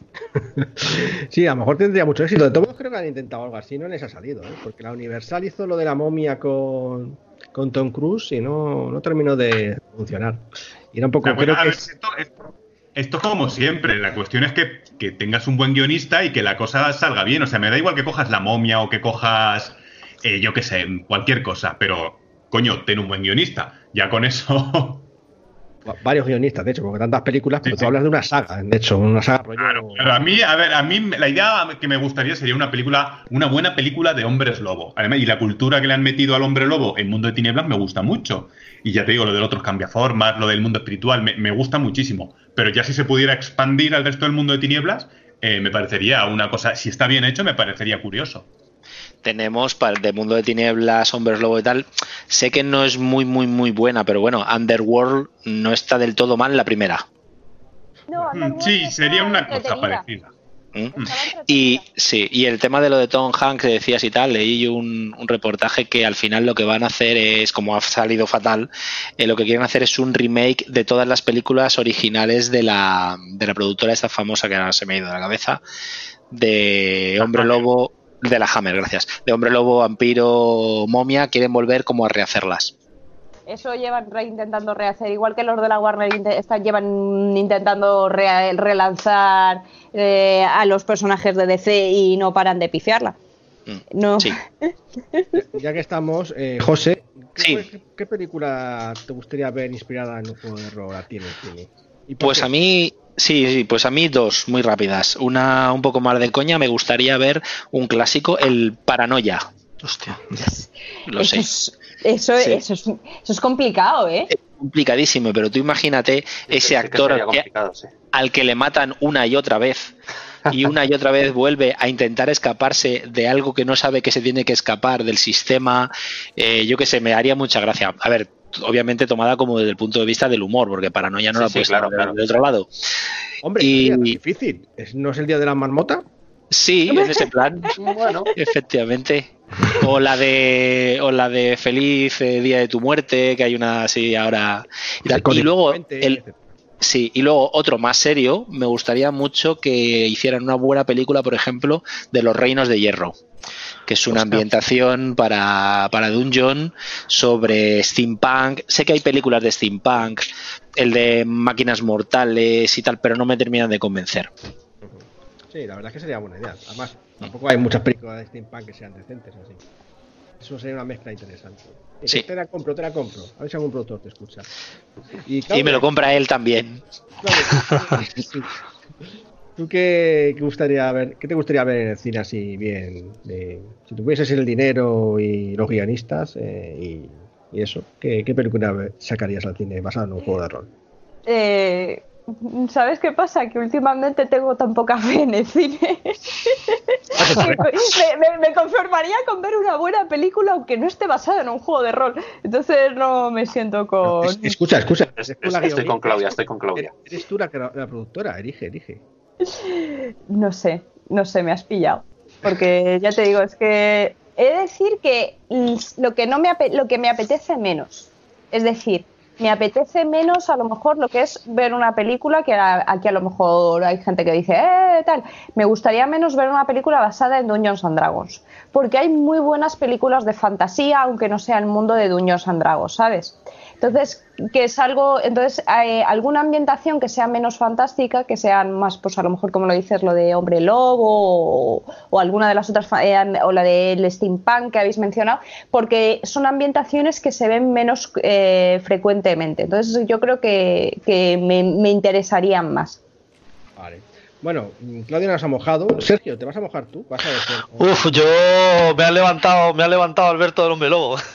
Speaker 1: Sí, a lo mejor tendría mucho éxito. De todos creo que han intentado algo así, no les ha salido, ¿eh? porque la Universal hizo lo de la momia con, con Tom Cruise y no, no terminó de funcionar. Y era un poco, creo que
Speaker 2: esto, esto- esto como siempre, la cuestión es que, que tengas un buen guionista y que la cosa salga bien. O sea, me da igual que cojas la momia o que cojas, eh, yo qué sé, cualquier cosa, pero coño, ten un buen guionista. Ya con eso.
Speaker 1: varios guionistas, de hecho, porque tantas películas, pero
Speaker 2: Sí,
Speaker 1: tú
Speaker 2: sí.
Speaker 1: hablas de una saga, de hecho, una saga
Speaker 2: claro, a mí, a ver, a mí la idea que me gustaría sería una película, una buena película de hombres lobo. Además, y la cultura que le han metido al hombre lobo en Mundo de Tinieblas me gusta mucho. Y ya te digo, lo del otro cambiaformas, lo del mundo espiritual, me, me gusta muchísimo. Pero ya si se pudiera expandir al resto del mundo de Tinieblas, eh, me parecería una cosa, si está bien hecho, me parecería curioso.
Speaker 7: Tenemos para de Mundo de Tinieblas, Hombres Lobo y tal. Sé que no es muy, muy, muy buena, pero bueno, Underworld no está del todo mal la primera.
Speaker 4: No,
Speaker 2: Mm,
Speaker 4: Underworld
Speaker 2: Sí, sería una cosa parecida.
Speaker 7: ¿Mm? Y sí, y el tema de lo de Tom Hanks que decías y tal, leí un, un reportaje que al final lo que van a hacer es, como ha salido fatal, eh, lo que quieren hacer es un remake de todas las películas originales de la, de la productora esta famosa que ahora se me ha ido de la cabeza, de Hombre Lobo, de la Hammer, gracias, de Hombre Lobo, Vampiro, Momia, quieren volver como a rehacerlas.
Speaker 4: Eso llevan intentando rehacer, igual que los de la Warner están, llevan intentando re- relanzar eh, a los personajes de DC y no paran de pifiarla.
Speaker 7: Mm,
Speaker 4: No.
Speaker 7: Sí.
Speaker 1: Ya que estamos, eh, José, ¿qué,
Speaker 7: Sí.
Speaker 1: qué- qué película te gustaría ver inspirada en un juego de rol a ti en el cine? ¿Y
Speaker 7: Pues
Speaker 1: qué?
Speaker 7: a mí, sí, sí, pues a mí dos muy rápidas. Una un poco más de coña, me gustaría ver un clásico, el Paranoia.
Speaker 6: Hostia.
Speaker 7: Lo sé.
Speaker 4: es, eso,
Speaker 7: Sí.
Speaker 4: eso, es, eso es complicado, ¿eh?
Speaker 7: Es complicadísimo, pero tú imagínate ese
Speaker 5: Sí que
Speaker 7: actor que-
Speaker 5: sí.
Speaker 7: al que le matan una y otra vez y una y otra vez vuelve a intentar escaparse de algo que no sabe que se tiene que escapar del sistema, eh, yo que sé, me haría mucha gracia. A ver, obviamente tomada como desde el punto de vista del humor, porque paranoia no
Speaker 5: Sí,
Speaker 7: la
Speaker 5: sí,
Speaker 7: puedes
Speaker 5: claro,
Speaker 7: tomar
Speaker 5: claro.
Speaker 7: del otro lado.
Speaker 1: Hombre,
Speaker 7: y-
Speaker 1: tan difícil. ¿Es- ¿No es el día de la marmota?
Speaker 7: Sí, en ese plan,
Speaker 5: Bueno,
Speaker 7: efectivamente. O la de o la de feliz eh, día de tu muerte, que hay una así ahora. Y, tal. Y luego el. Sí, y luego otro más serio, me gustaría mucho que hicieran una buena película, por ejemplo, de los Reinos de Hierro, que es una ambientación para, para Dungeon sobre steampunk. Sé que hay películas de steampunk, el de máquinas mortales y tal, pero no me terminan de convencer.
Speaker 1: Sí, la verdad es que sería buena idea. Además, tampoco hay muchas películas de steampunk que sean decentes así. Eso sería una mezcla interesante.
Speaker 7: Sí.
Speaker 1: Te la compro, te la compro. A ver si algún productor te escucha. Y,
Speaker 7: Y me lo compra él también.
Speaker 1: Claro, sí. ¿Tú qué, qué gustaría ver, qué te gustaría ver en el cine así bien? de- si tuvieses el dinero y los guionistas eh, y, y eso, ¿qué, qué película sacarías al cine basada en un juego de rol?
Speaker 4: Eh, ¿Sabes qué pasa? Que últimamente tengo tan poca fe en el cine. Me, me- me conformaría con ver una buena película aunque no esté basada en un juego de rol. Entonces no me siento con...
Speaker 1: Es- escucha, escucha.
Speaker 5: Es- es- estoy con Claudia, estoy con Claudia.
Speaker 1: Eres, tú la, la productora, elige, elige.
Speaker 4: No sé, no sé, me has pillado. Porque ya te digo, es que he de decir que lo que, no me, ape- lo que me apetece menos. Es decir, me apetece menos a lo mejor lo que es ver una película, que aquí a lo mejor hay gente que dice, eh, tal. Me gustaría menos ver una película basada en Dungeons and Dragons. Porque hay muy buenas películas de fantasía, aunque no sea el mundo de Dungeons and Dragons, ¿sabes? Entonces, que es algo, entonces, eh, alguna ambientación que sea menos fantástica, que sean más, pues a lo mejor como lo dices, lo de hombre lobo o, alguna de las otras, eh, o la del steampunk que habéis mencionado, porque son ambientaciones que se ven menos eh, frecuentemente. Entonces, yo creo que, que me, me interesarían más.
Speaker 1: Vale. Bueno, Claudia nos ha mojado. Sergio, ¿te vas a mojar tú? ¿Vas a decir?
Speaker 6: Uf, yo me ha levantado, me ha levantado Alberto del Hombre Lobo.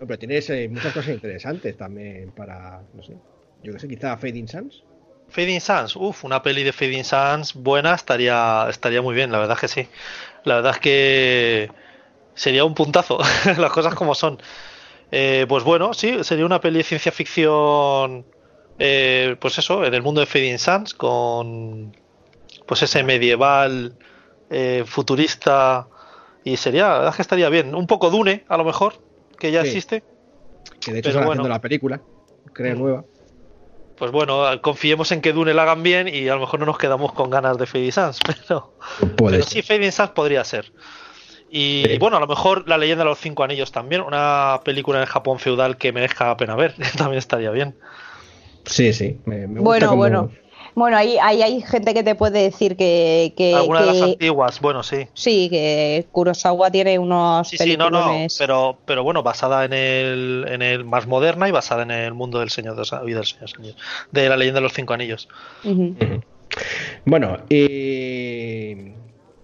Speaker 1: No, pero tienes eh, muchas cosas interesantes también para, no sé, yo que sé, quizá Fading Suns.
Speaker 6: Fading Suns, uf, una peli de Fading Suns buena estaría, estaría muy bien, la verdad es que sí. La verdad es que sería un puntazo, las cosas como son. Eh, pues bueno, sí, sería una peli de ciencia ficción, eh, pues eso, en el mundo de Fading Suns, con pues ese medieval, eh, futurista, y sería, la verdad es que estaría bien. Un poco Dune, a lo mejor, que ya
Speaker 1: Sí.
Speaker 6: existe.
Speaker 1: Que de hecho están
Speaker 6: bueno.
Speaker 1: haciendo la película, creo
Speaker 6: Mm.
Speaker 1: nueva.
Speaker 6: Pues bueno, confiemos en que Dune la hagan bien y a lo mejor no nos quedamos con ganas de Fading Suns, pero...
Speaker 1: Puede
Speaker 6: Pero sí, Fading Suns podría ser. Y,
Speaker 1: Sí.
Speaker 6: bueno, a lo mejor La leyenda de los cinco anillos también, una película en el Japón feudal que merezca la pena ver, también estaría bien.
Speaker 1: Sí, sí. Me, me gusta
Speaker 4: Bueno,
Speaker 1: como-
Speaker 4: bueno. Bueno, ahí, ahí hay gente que te puede decir que, que,
Speaker 6: Alguna de las antiguas, bueno, sí.
Speaker 4: sí, que Kurosawa tiene unos
Speaker 6: Sí, sí, no, no, pero, pero bueno, basada en el, en el más moderna y basada en el mundo del Señor de los, del Señor de los Anillos, de la leyenda de los cinco anillos.
Speaker 1: Bueno, y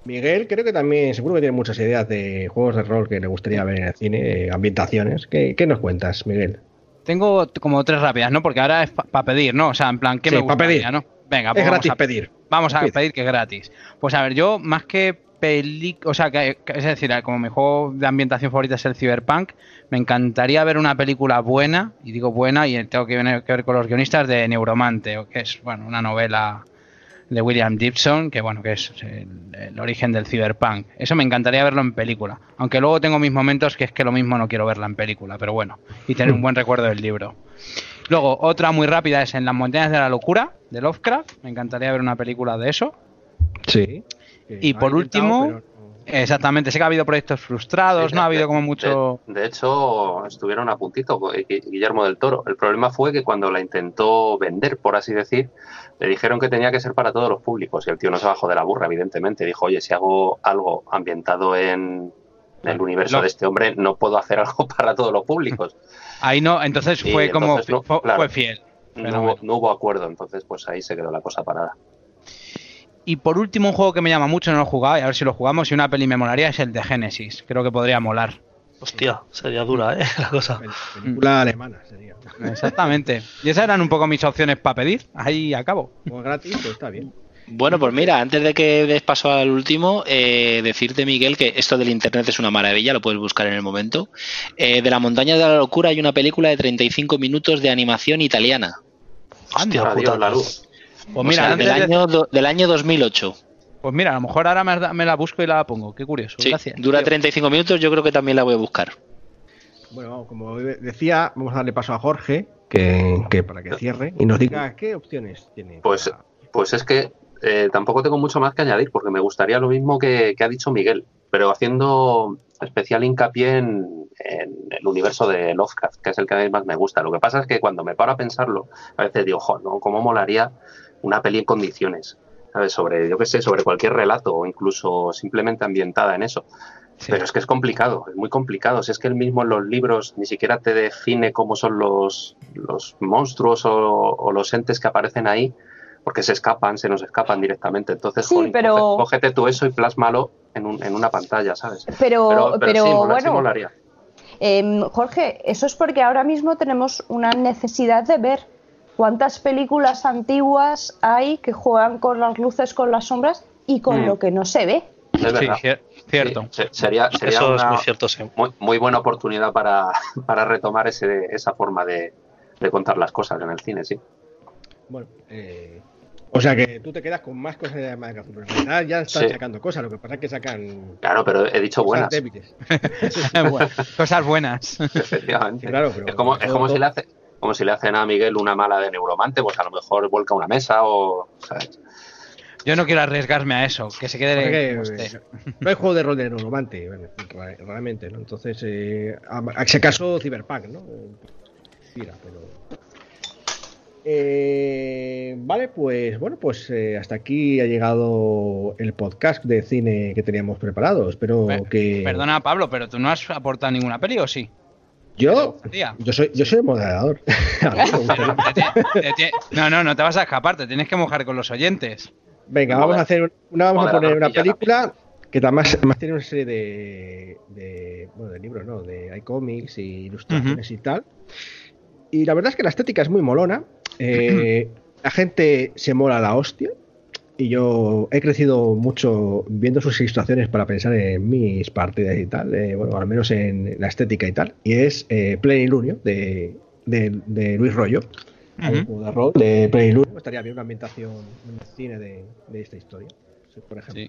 Speaker 1: Miguel creo que también seguro que tiene muchas ideas de juegos de rol que le gustaría ver en el cine, eh, ambientaciones. ¿Qué, qué nos cuentas, Miguel?
Speaker 3: Tengo como tres rápidas, ¿no? Porque ahora es para pedir, ¿no? O sea, en plan, ¿qué
Speaker 1: Sí,
Speaker 3: me
Speaker 1: pa'
Speaker 3: gustaría,
Speaker 1: pedir.
Speaker 3: ¿no? Venga,
Speaker 1: es
Speaker 3: pues vamos
Speaker 1: gratis
Speaker 3: a
Speaker 1: pedir.
Speaker 3: Vamos a pedir que es gratis. Pues a ver, yo más que peli, o sea, que, que- es decir, como mi juego de ambientación favorita es el Cyberpunk, me encantaría ver una película buena, y digo buena, y tengo que, ver- que ver con los guionistas de Neuromante, o que es, bueno, una novela de William Gibson, que bueno, que es el, el origen del cyberpunk. Eso me encantaría verlo en película. Aunque luego tengo mis momentos que es que lo mismo no quiero verla en película, pero bueno, y tener un buen recuerdo del libro. Luego, otra muy rápida es En las montañas de la locura, de Lovecraft. Me encantaría ver una película de eso.
Speaker 1: Sí.
Speaker 3: Y por último, exactamente, sé que ha habido proyectos frustrados,
Speaker 5: Sí,
Speaker 3: no ha habido como mucho...
Speaker 5: De, de hecho, estuvieron a puntito Gui- Guillermo del Toro. El problema fue que cuando la intentó vender, por así decir, le dijeron que tenía que ser para todos los públicos. Y el tío no se bajó de la burra, evidentemente. Dijo, oye, si hago algo ambientado en el universo de este hombre, no puedo hacer algo para todos los públicos.
Speaker 3: Ahí no, entonces
Speaker 5: Y
Speaker 3: fue como...
Speaker 5: entonces no,
Speaker 3: fue,
Speaker 5: claro.
Speaker 3: fue fiel.
Speaker 5: No hubo, no hubo acuerdo, entonces pues ahí se quedó la cosa parada.
Speaker 3: Y por último, un juego que me llama mucho, no lo he jugado, y a ver si lo jugamos, y una peli me molaría, es el de Genesis. Creo que podría molar.
Speaker 6: Hostia, sería dura, ¿eh? La cosa.
Speaker 1: Pel- Película alemana sería.
Speaker 3: Exactamente. Y esas eran un poco mis opciones para pedir. Ahí acabo.
Speaker 1: Como gratis, pues está bien.
Speaker 7: Bueno, pues mira, antes de que des paso al último, eh, decirte, Miguel, que esto del Internet es una maravilla, lo puedes buscar en el momento. Eh, de la montaña de la locura hay una película de 35 minutos de animación italiana.
Speaker 6: Hostia, puta.
Speaker 5: la luz.
Speaker 3: Pues
Speaker 7: O
Speaker 3: mira,
Speaker 7: sea,
Speaker 3: antes
Speaker 7: del,
Speaker 3: de-
Speaker 7: año, do- del año 2008.
Speaker 3: pues mira, a lo mejor ahora me, me la busco y la pongo. Qué curioso.
Speaker 7: Sí,
Speaker 3: Gracias.
Speaker 7: dura
Speaker 3: tío.
Speaker 7: 35 minutos, yo creo que también la voy a buscar.
Speaker 1: Bueno, vamos, como decía, vamos a darle paso a Jorge, que, que para que cierre y nos diga qué opciones tiene.
Speaker 5: Pues,
Speaker 1: para-
Speaker 5: pues es que eh, tampoco tengo mucho más que añadir, porque me gustaría lo mismo que, que ha dicho Miguel, pero haciendo especial hincapié en, en el universo de Lovecraft, que es el que a mí más me gusta. Lo que pasa es que cuando me paro a pensarlo, a veces digo, jo, ¿no? ¿cómo molaría una peli en condiciones? ¿Sabes? Sobre, yo qué sé, sobre cualquier relato o incluso simplemente ambientada en eso.
Speaker 3: Sí.
Speaker 5: Pero es que es complicado, es muy complicado. Si es que él mismo en los libros ni siquiera te define cómo son los, los monstruos o, o los entes que aparecen ahí, porque se escapan, se nos escapan directamente. Entonces,
Speaker 4: Sí, pero-
Speaker 5: coge- cógete tú eso y plásmalo en, un- en una pantalla, ¿sabes?
Speaker 4: Pero,
Speaker 5: Pero, pero,
Speaker 4: pero
Speaker 5: sí, mola- sí
Speaker 4: bueno,
Speaker 5: molaría.
Speaker 4: Em, Jorge, eso es porque ahora mismo tenemos una necesidad de ver cuántas películas antiguas hay que juegan con las luces, con las sombras y con
Speaker 5: Mm.
Speaker 4: lo que no se ve.
Speaker 5: Es
Speaker 3: Sí,
Speaker 5: verdad.
Speaker 3: cierto.
Speaker 5: Sí, se- sería sería
Speaker 6: Eso es
Speaker 5: una
Speaker 6: muy cierto, sí.
Speaker 5: muy, muy buena oportunidad para, para retomar ese, esa forma de, de contar las cosas en el cine, sí.
Speaker 1: Bueno, eh, o sea que tú te quedas con más cosas de Madagascar, pero en realidad ya están
Speaker 5: Sí.
Speaker 1: sacando cosas, lo que pasa es que sacan
Speaker 5: Claro, pero he dicho
Speaker 1: cosas
Speaker 5: buenas.
Speaker 3: cosas buenas.
Speaker 5: Efectivamente.
Speaker 1: Claro, pero-
Speaker 5: es como, es como
Speaker 1: todo-
Speaker 5: si le hace, como si le hacen a Miguel una mala de neuromante, pues a lo mejor vuelca una mesa o ¿sabes?
Speaker 3: Yo no quiero arriesgarme a eso, que se quede
Speaker 1: Porque,
Speaker 3: como
Speaker 1: eh, no hay juego de rol de Neuromante, bueno, realmente, ¿no? Entonces, eh, a, ese caso, Cyberpunk, ¿no? Mira, pero... Eh, vale, pues bueno, pues eh, hasta aquí ha llegado el podcast de cine que teníamos preparado. Espero
Speaker 3: Pe-
Speaker 1: que...
Speaker 3: Perdona, Pablo, pero tú no has aportado ninguna peli, ¿o sí?
Speaker 1: Yo, yo soy, yo soy el moderador.
Speaker 3: Te te No, no, no te vas a escapar, te tienes que mojar con los oyentes.
Speaker 1: Venga, vamos a hacer una, vamos a poner una película que además, además tiene una serie de, de bueno, de libros, ¿no? De iComics y ilustraciones y tal. Y la verdad es que la estética es muy molona. Eh, la gente se mola la hostia. Y yo he crecido mucho viendo sus ilustraciones para pensar en mis partidas y tal. eh, bueno, al menos en la estética y tal. Y es eh, Plenilunio de, de, de Luis Rollo. De rol de Plenilunio. Estaría bien una ambientación en el cine de, de esta historia. sí, Por ejemplo.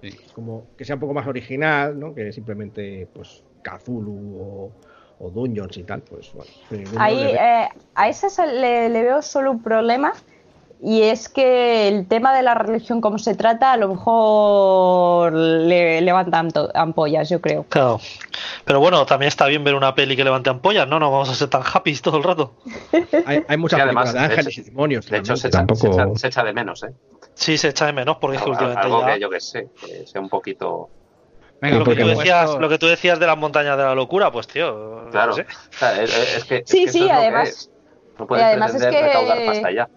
Speaker 3: Sí. Sí.
Speaker 1: Como que sea un poco más original, ¿no? Que simplemente, pues, Cthulhu o, o Dungeons y tal. Pues bueno.
Speaker 4: Ahí, eh, a ese se le, le veo solo un problema y es que el tema de la religión como se trata a lo mejor le levantan to- ampollas, yo creo.
Speaker 6: Claro. Pero bueno, también está bien ver una peli que levante ampollas, ¿no? No vamos a ser tan happy todo el rato.
Speaker 1: hay, hay muchas
Speaker 5: Sí, además,
Speaker 1: películas de
Speaker 5: de
Speaker 1: ángeles
Speaker 5: hecho-
Speaker 1: y demonios.
Speaker 5: De hecho, se echa, se,
Speaker 1: tampoco...
Speaker 5: echa, se echa de menos, ¿eh?
Speaker 6: Sí, se echa de menos porque es que últimamente
Speaker 5: algo
Speaker 6: ya...
Speaker 5: que yo que sé, que sea un poquito...
Speaker 3: Venga,
Speaker 6: Lo que, tú decías, lo que tú decías de las montañas de la locura, pues tío. no
Speaker 5: Claro.
Speaker 6: sé.
Speaker 5: O sea, es, es que, es
Speaker 4: Sí,
Speaker 5: que
Speaker 4: sí, además-
Speaker 5: es. No puedes
Speaker 4: y además es que-
Speaker 5: recaudar pasta ya.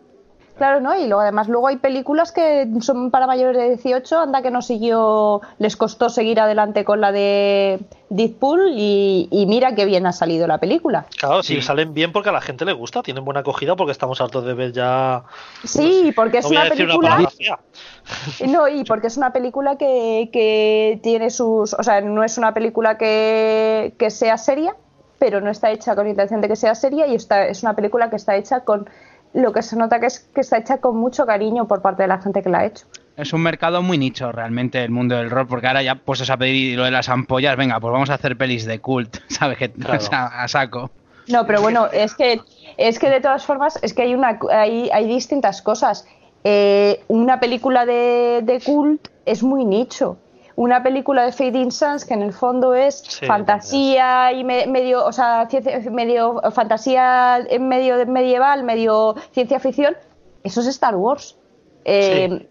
Speaker 4: Claro, ¿no? Y luego además luego hay películas que son para mayores de 18, anda que no siguió, les costó seguir adelante con la de Deadpool y, y mira qué bien ha salido la película.
Speaker 6: Claro, si
Speaker 3: Sí.
Speaker 6: salen bien porque a la gente le gusta, tienen buena acogida porque estamos hartos de ver ya.
Speaker 4: Sí, porque es
Speaker 6: no
Speaker 4: una película... No, y porque es una película que, que tiene sus. O sea, no es una película que, que sea seria, pero no está hecha con intención de que sea seria y está, es una película que está hecha con lo que se nota que es que está hecha con mucho cariño por parte de la gente que la ha hecho.
Speaker 3: Es un mercado muy nicho realmente el mundo del rol, porque ahora ya puestos a pedir lo de las ampollas, venga, pues vamos a hacer pelis de cult, ¿sabes? Que
Speaker 6: Claro.
Speaker 3: a saco.
Speaker 4: No, pero bueno, es que, es que de todas formas, es que hay, una, hay, hay distintas cosas. Eh, una película de, de cult es muy nicho. Una película de Fading Suns, que en el fondo es
Speaker 6: Sí,
Speaker 4: fantasía y me- medio, o sea, ciencia- medio fantasía en medio de medieval, medio ciencia ficción, eso es Star Wars. Eh,
Speaker 3: Sí,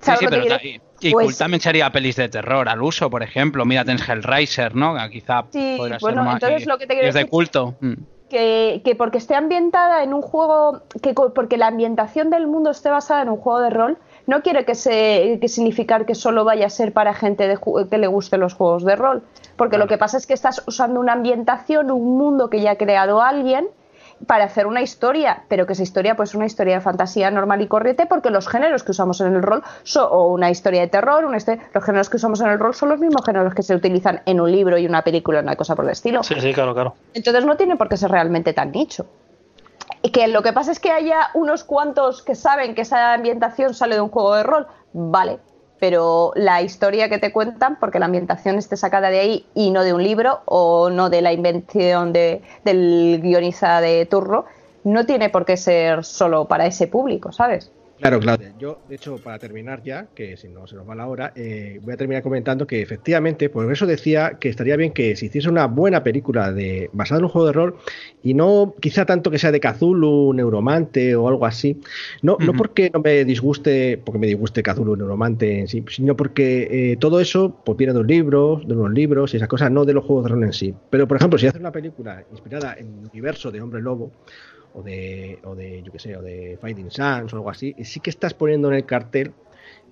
Speaker 4: ¿sabes
Speaker 3: sí, pero y, y
Speaker 4: Pues-
Speaker 3: también sería pelis de terror al uso, por ejemplo. Mírate en Hellraiser, ¿no? Quizá
Speaker 4: Sí,
Speaker 3: podría
Speaker 4: bueno,
Speaker 3: ser más.
Speaker 4: entonces
Speaker 3: y-
Speaker 4: lo que te
Speaker 3: es de culto. Mm.
Speaker 4: que, que porque esté ambientada en un juego, que porque la ambientación del mundo esté basada en un juego de rol, no quiere que, se, que significar que solo vaya a ser para gente de que le gusten los juegos de rol. Porque lo que pasa es que estás usando una ambientación, un mundo que ya ha creado alguien para hacer una historia, pero que esa historia pues es una historia de fantasía normal y corriente porque los géneros que usamos en el rol son o una historia de terror, una historia- los géneros que usamos en el rol son los mismos géneros que se utilizan en un libro y una película, una cosa por el estilo.
Speaker 6: Sí, sí, claro, claro.
Speaker 4: Entonces no tiene por qué ser realmente tan nicho. Y que lo que pasa es que haya unos cuantos que saben que esa ambientación sale de un juego de rol, vale, pero la historia que te cuentan, porque la ambientación esté sacada de ahí y no de un libro o no de la invención de, del guionista de turno, no tiene por qué ser solo para ese público, ¿sabes?
Speaker 1: Claro, claro. Yo, de hecho, para terminar ya, que si no se nos va la hora, eh, voy a terminar comentando que efectivamente, por eso decía que estaría bien que se hiciese una buena película de basada en un juego de rol y no quizá tanto que sea de Cthulhu, Neuromante o algo así. No, no porque no me disguste, porque me disguste Cthulhu, Neuromante en sí, sino porque eh, todo eso pues, viene de un libro, de unos libros y esas cosas, no de los juegos de rol en sí. Pero, por ejemplo, si haces una película inspirada en el universo de Hombre Lobo, o de, o de yo qué sé, o de Fighting Suns o algo así, sí que estás poniendo en el cartel,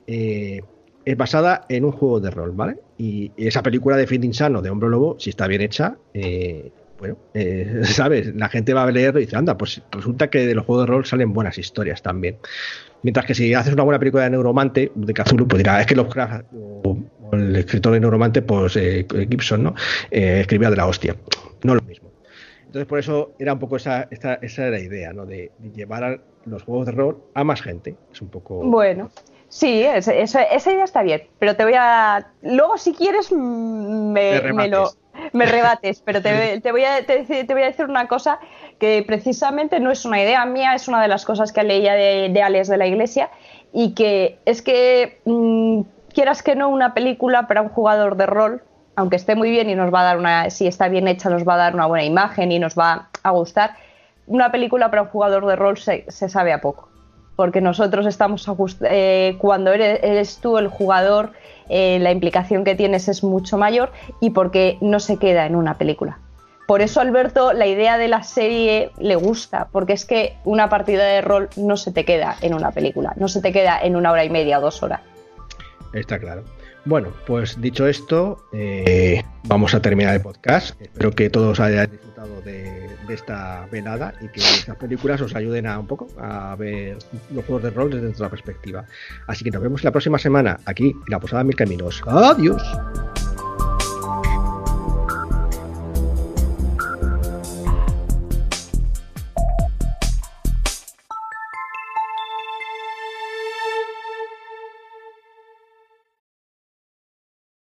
Speaker 1: eh, es basada en un juego de rol, ¿vale? Y, esa película de Fighting Sun o de Hombre Lobo, si está bien hecha, eh, bueno, eh, ¿sabes? La gente va a leerlo y dice, anda, pues resulta que de los juegos de rol salen buenas historias también. Mientras que si haces una buena película de Neuromante, de Cthulhu, pues dirá, es que o, o el escritor de Neuromante, pues eh, Gibson, ¿no? Eh, escribía de la hostia. No lo mismo. Entonces, por eso era un poco esa, esa, esa era la idea, ¿no? De, de llevar a los juegos de rol a más gente. Es un poco.
Speaker 4: Bueno, sí, es- eso- esa idea está bien, pero te voy a... Luego, si quieres, me,
Speaker 1: Me
Speaker 4: me lo...
Speaker 1: rebates.
Speaker 4: Me rebates, pero te, te voy a, te, te voy a decir una cosa que precisamente no es una idea mía, es una de las cosas que leía de, de Alex de la Iglesia y que es que mm, quieras que no una película para un jugador de rol, aunque esté muy bien y nos va a dar una, si está bien hecha nos va a dar una buena imagen y nos va a gustar, una película para un jugador de rol se, se sabe a poco porque nosotros estamos a eh, cuando eres, eres tú el jugador, eh, la implicación que tienes es mucho mayor y porque no se queda en una película. Por eso Alberto la idea de la serie le gusta, porque es que una partida de rol no se te queda en una película, no se te queda en una hora y media o dos horas.
Speaker 1: Está claro. Bueno, pues dicho esto, eh, vamos a terminar el podcast. Espero que todos hayan disfrutado de, esta velada y que estas películas os ayuden a un poco a ver los juegos de rol desde otra perspectiva. Así que nos vemos la próxima semana aquí en la Posada Mil Caminos. Adiós.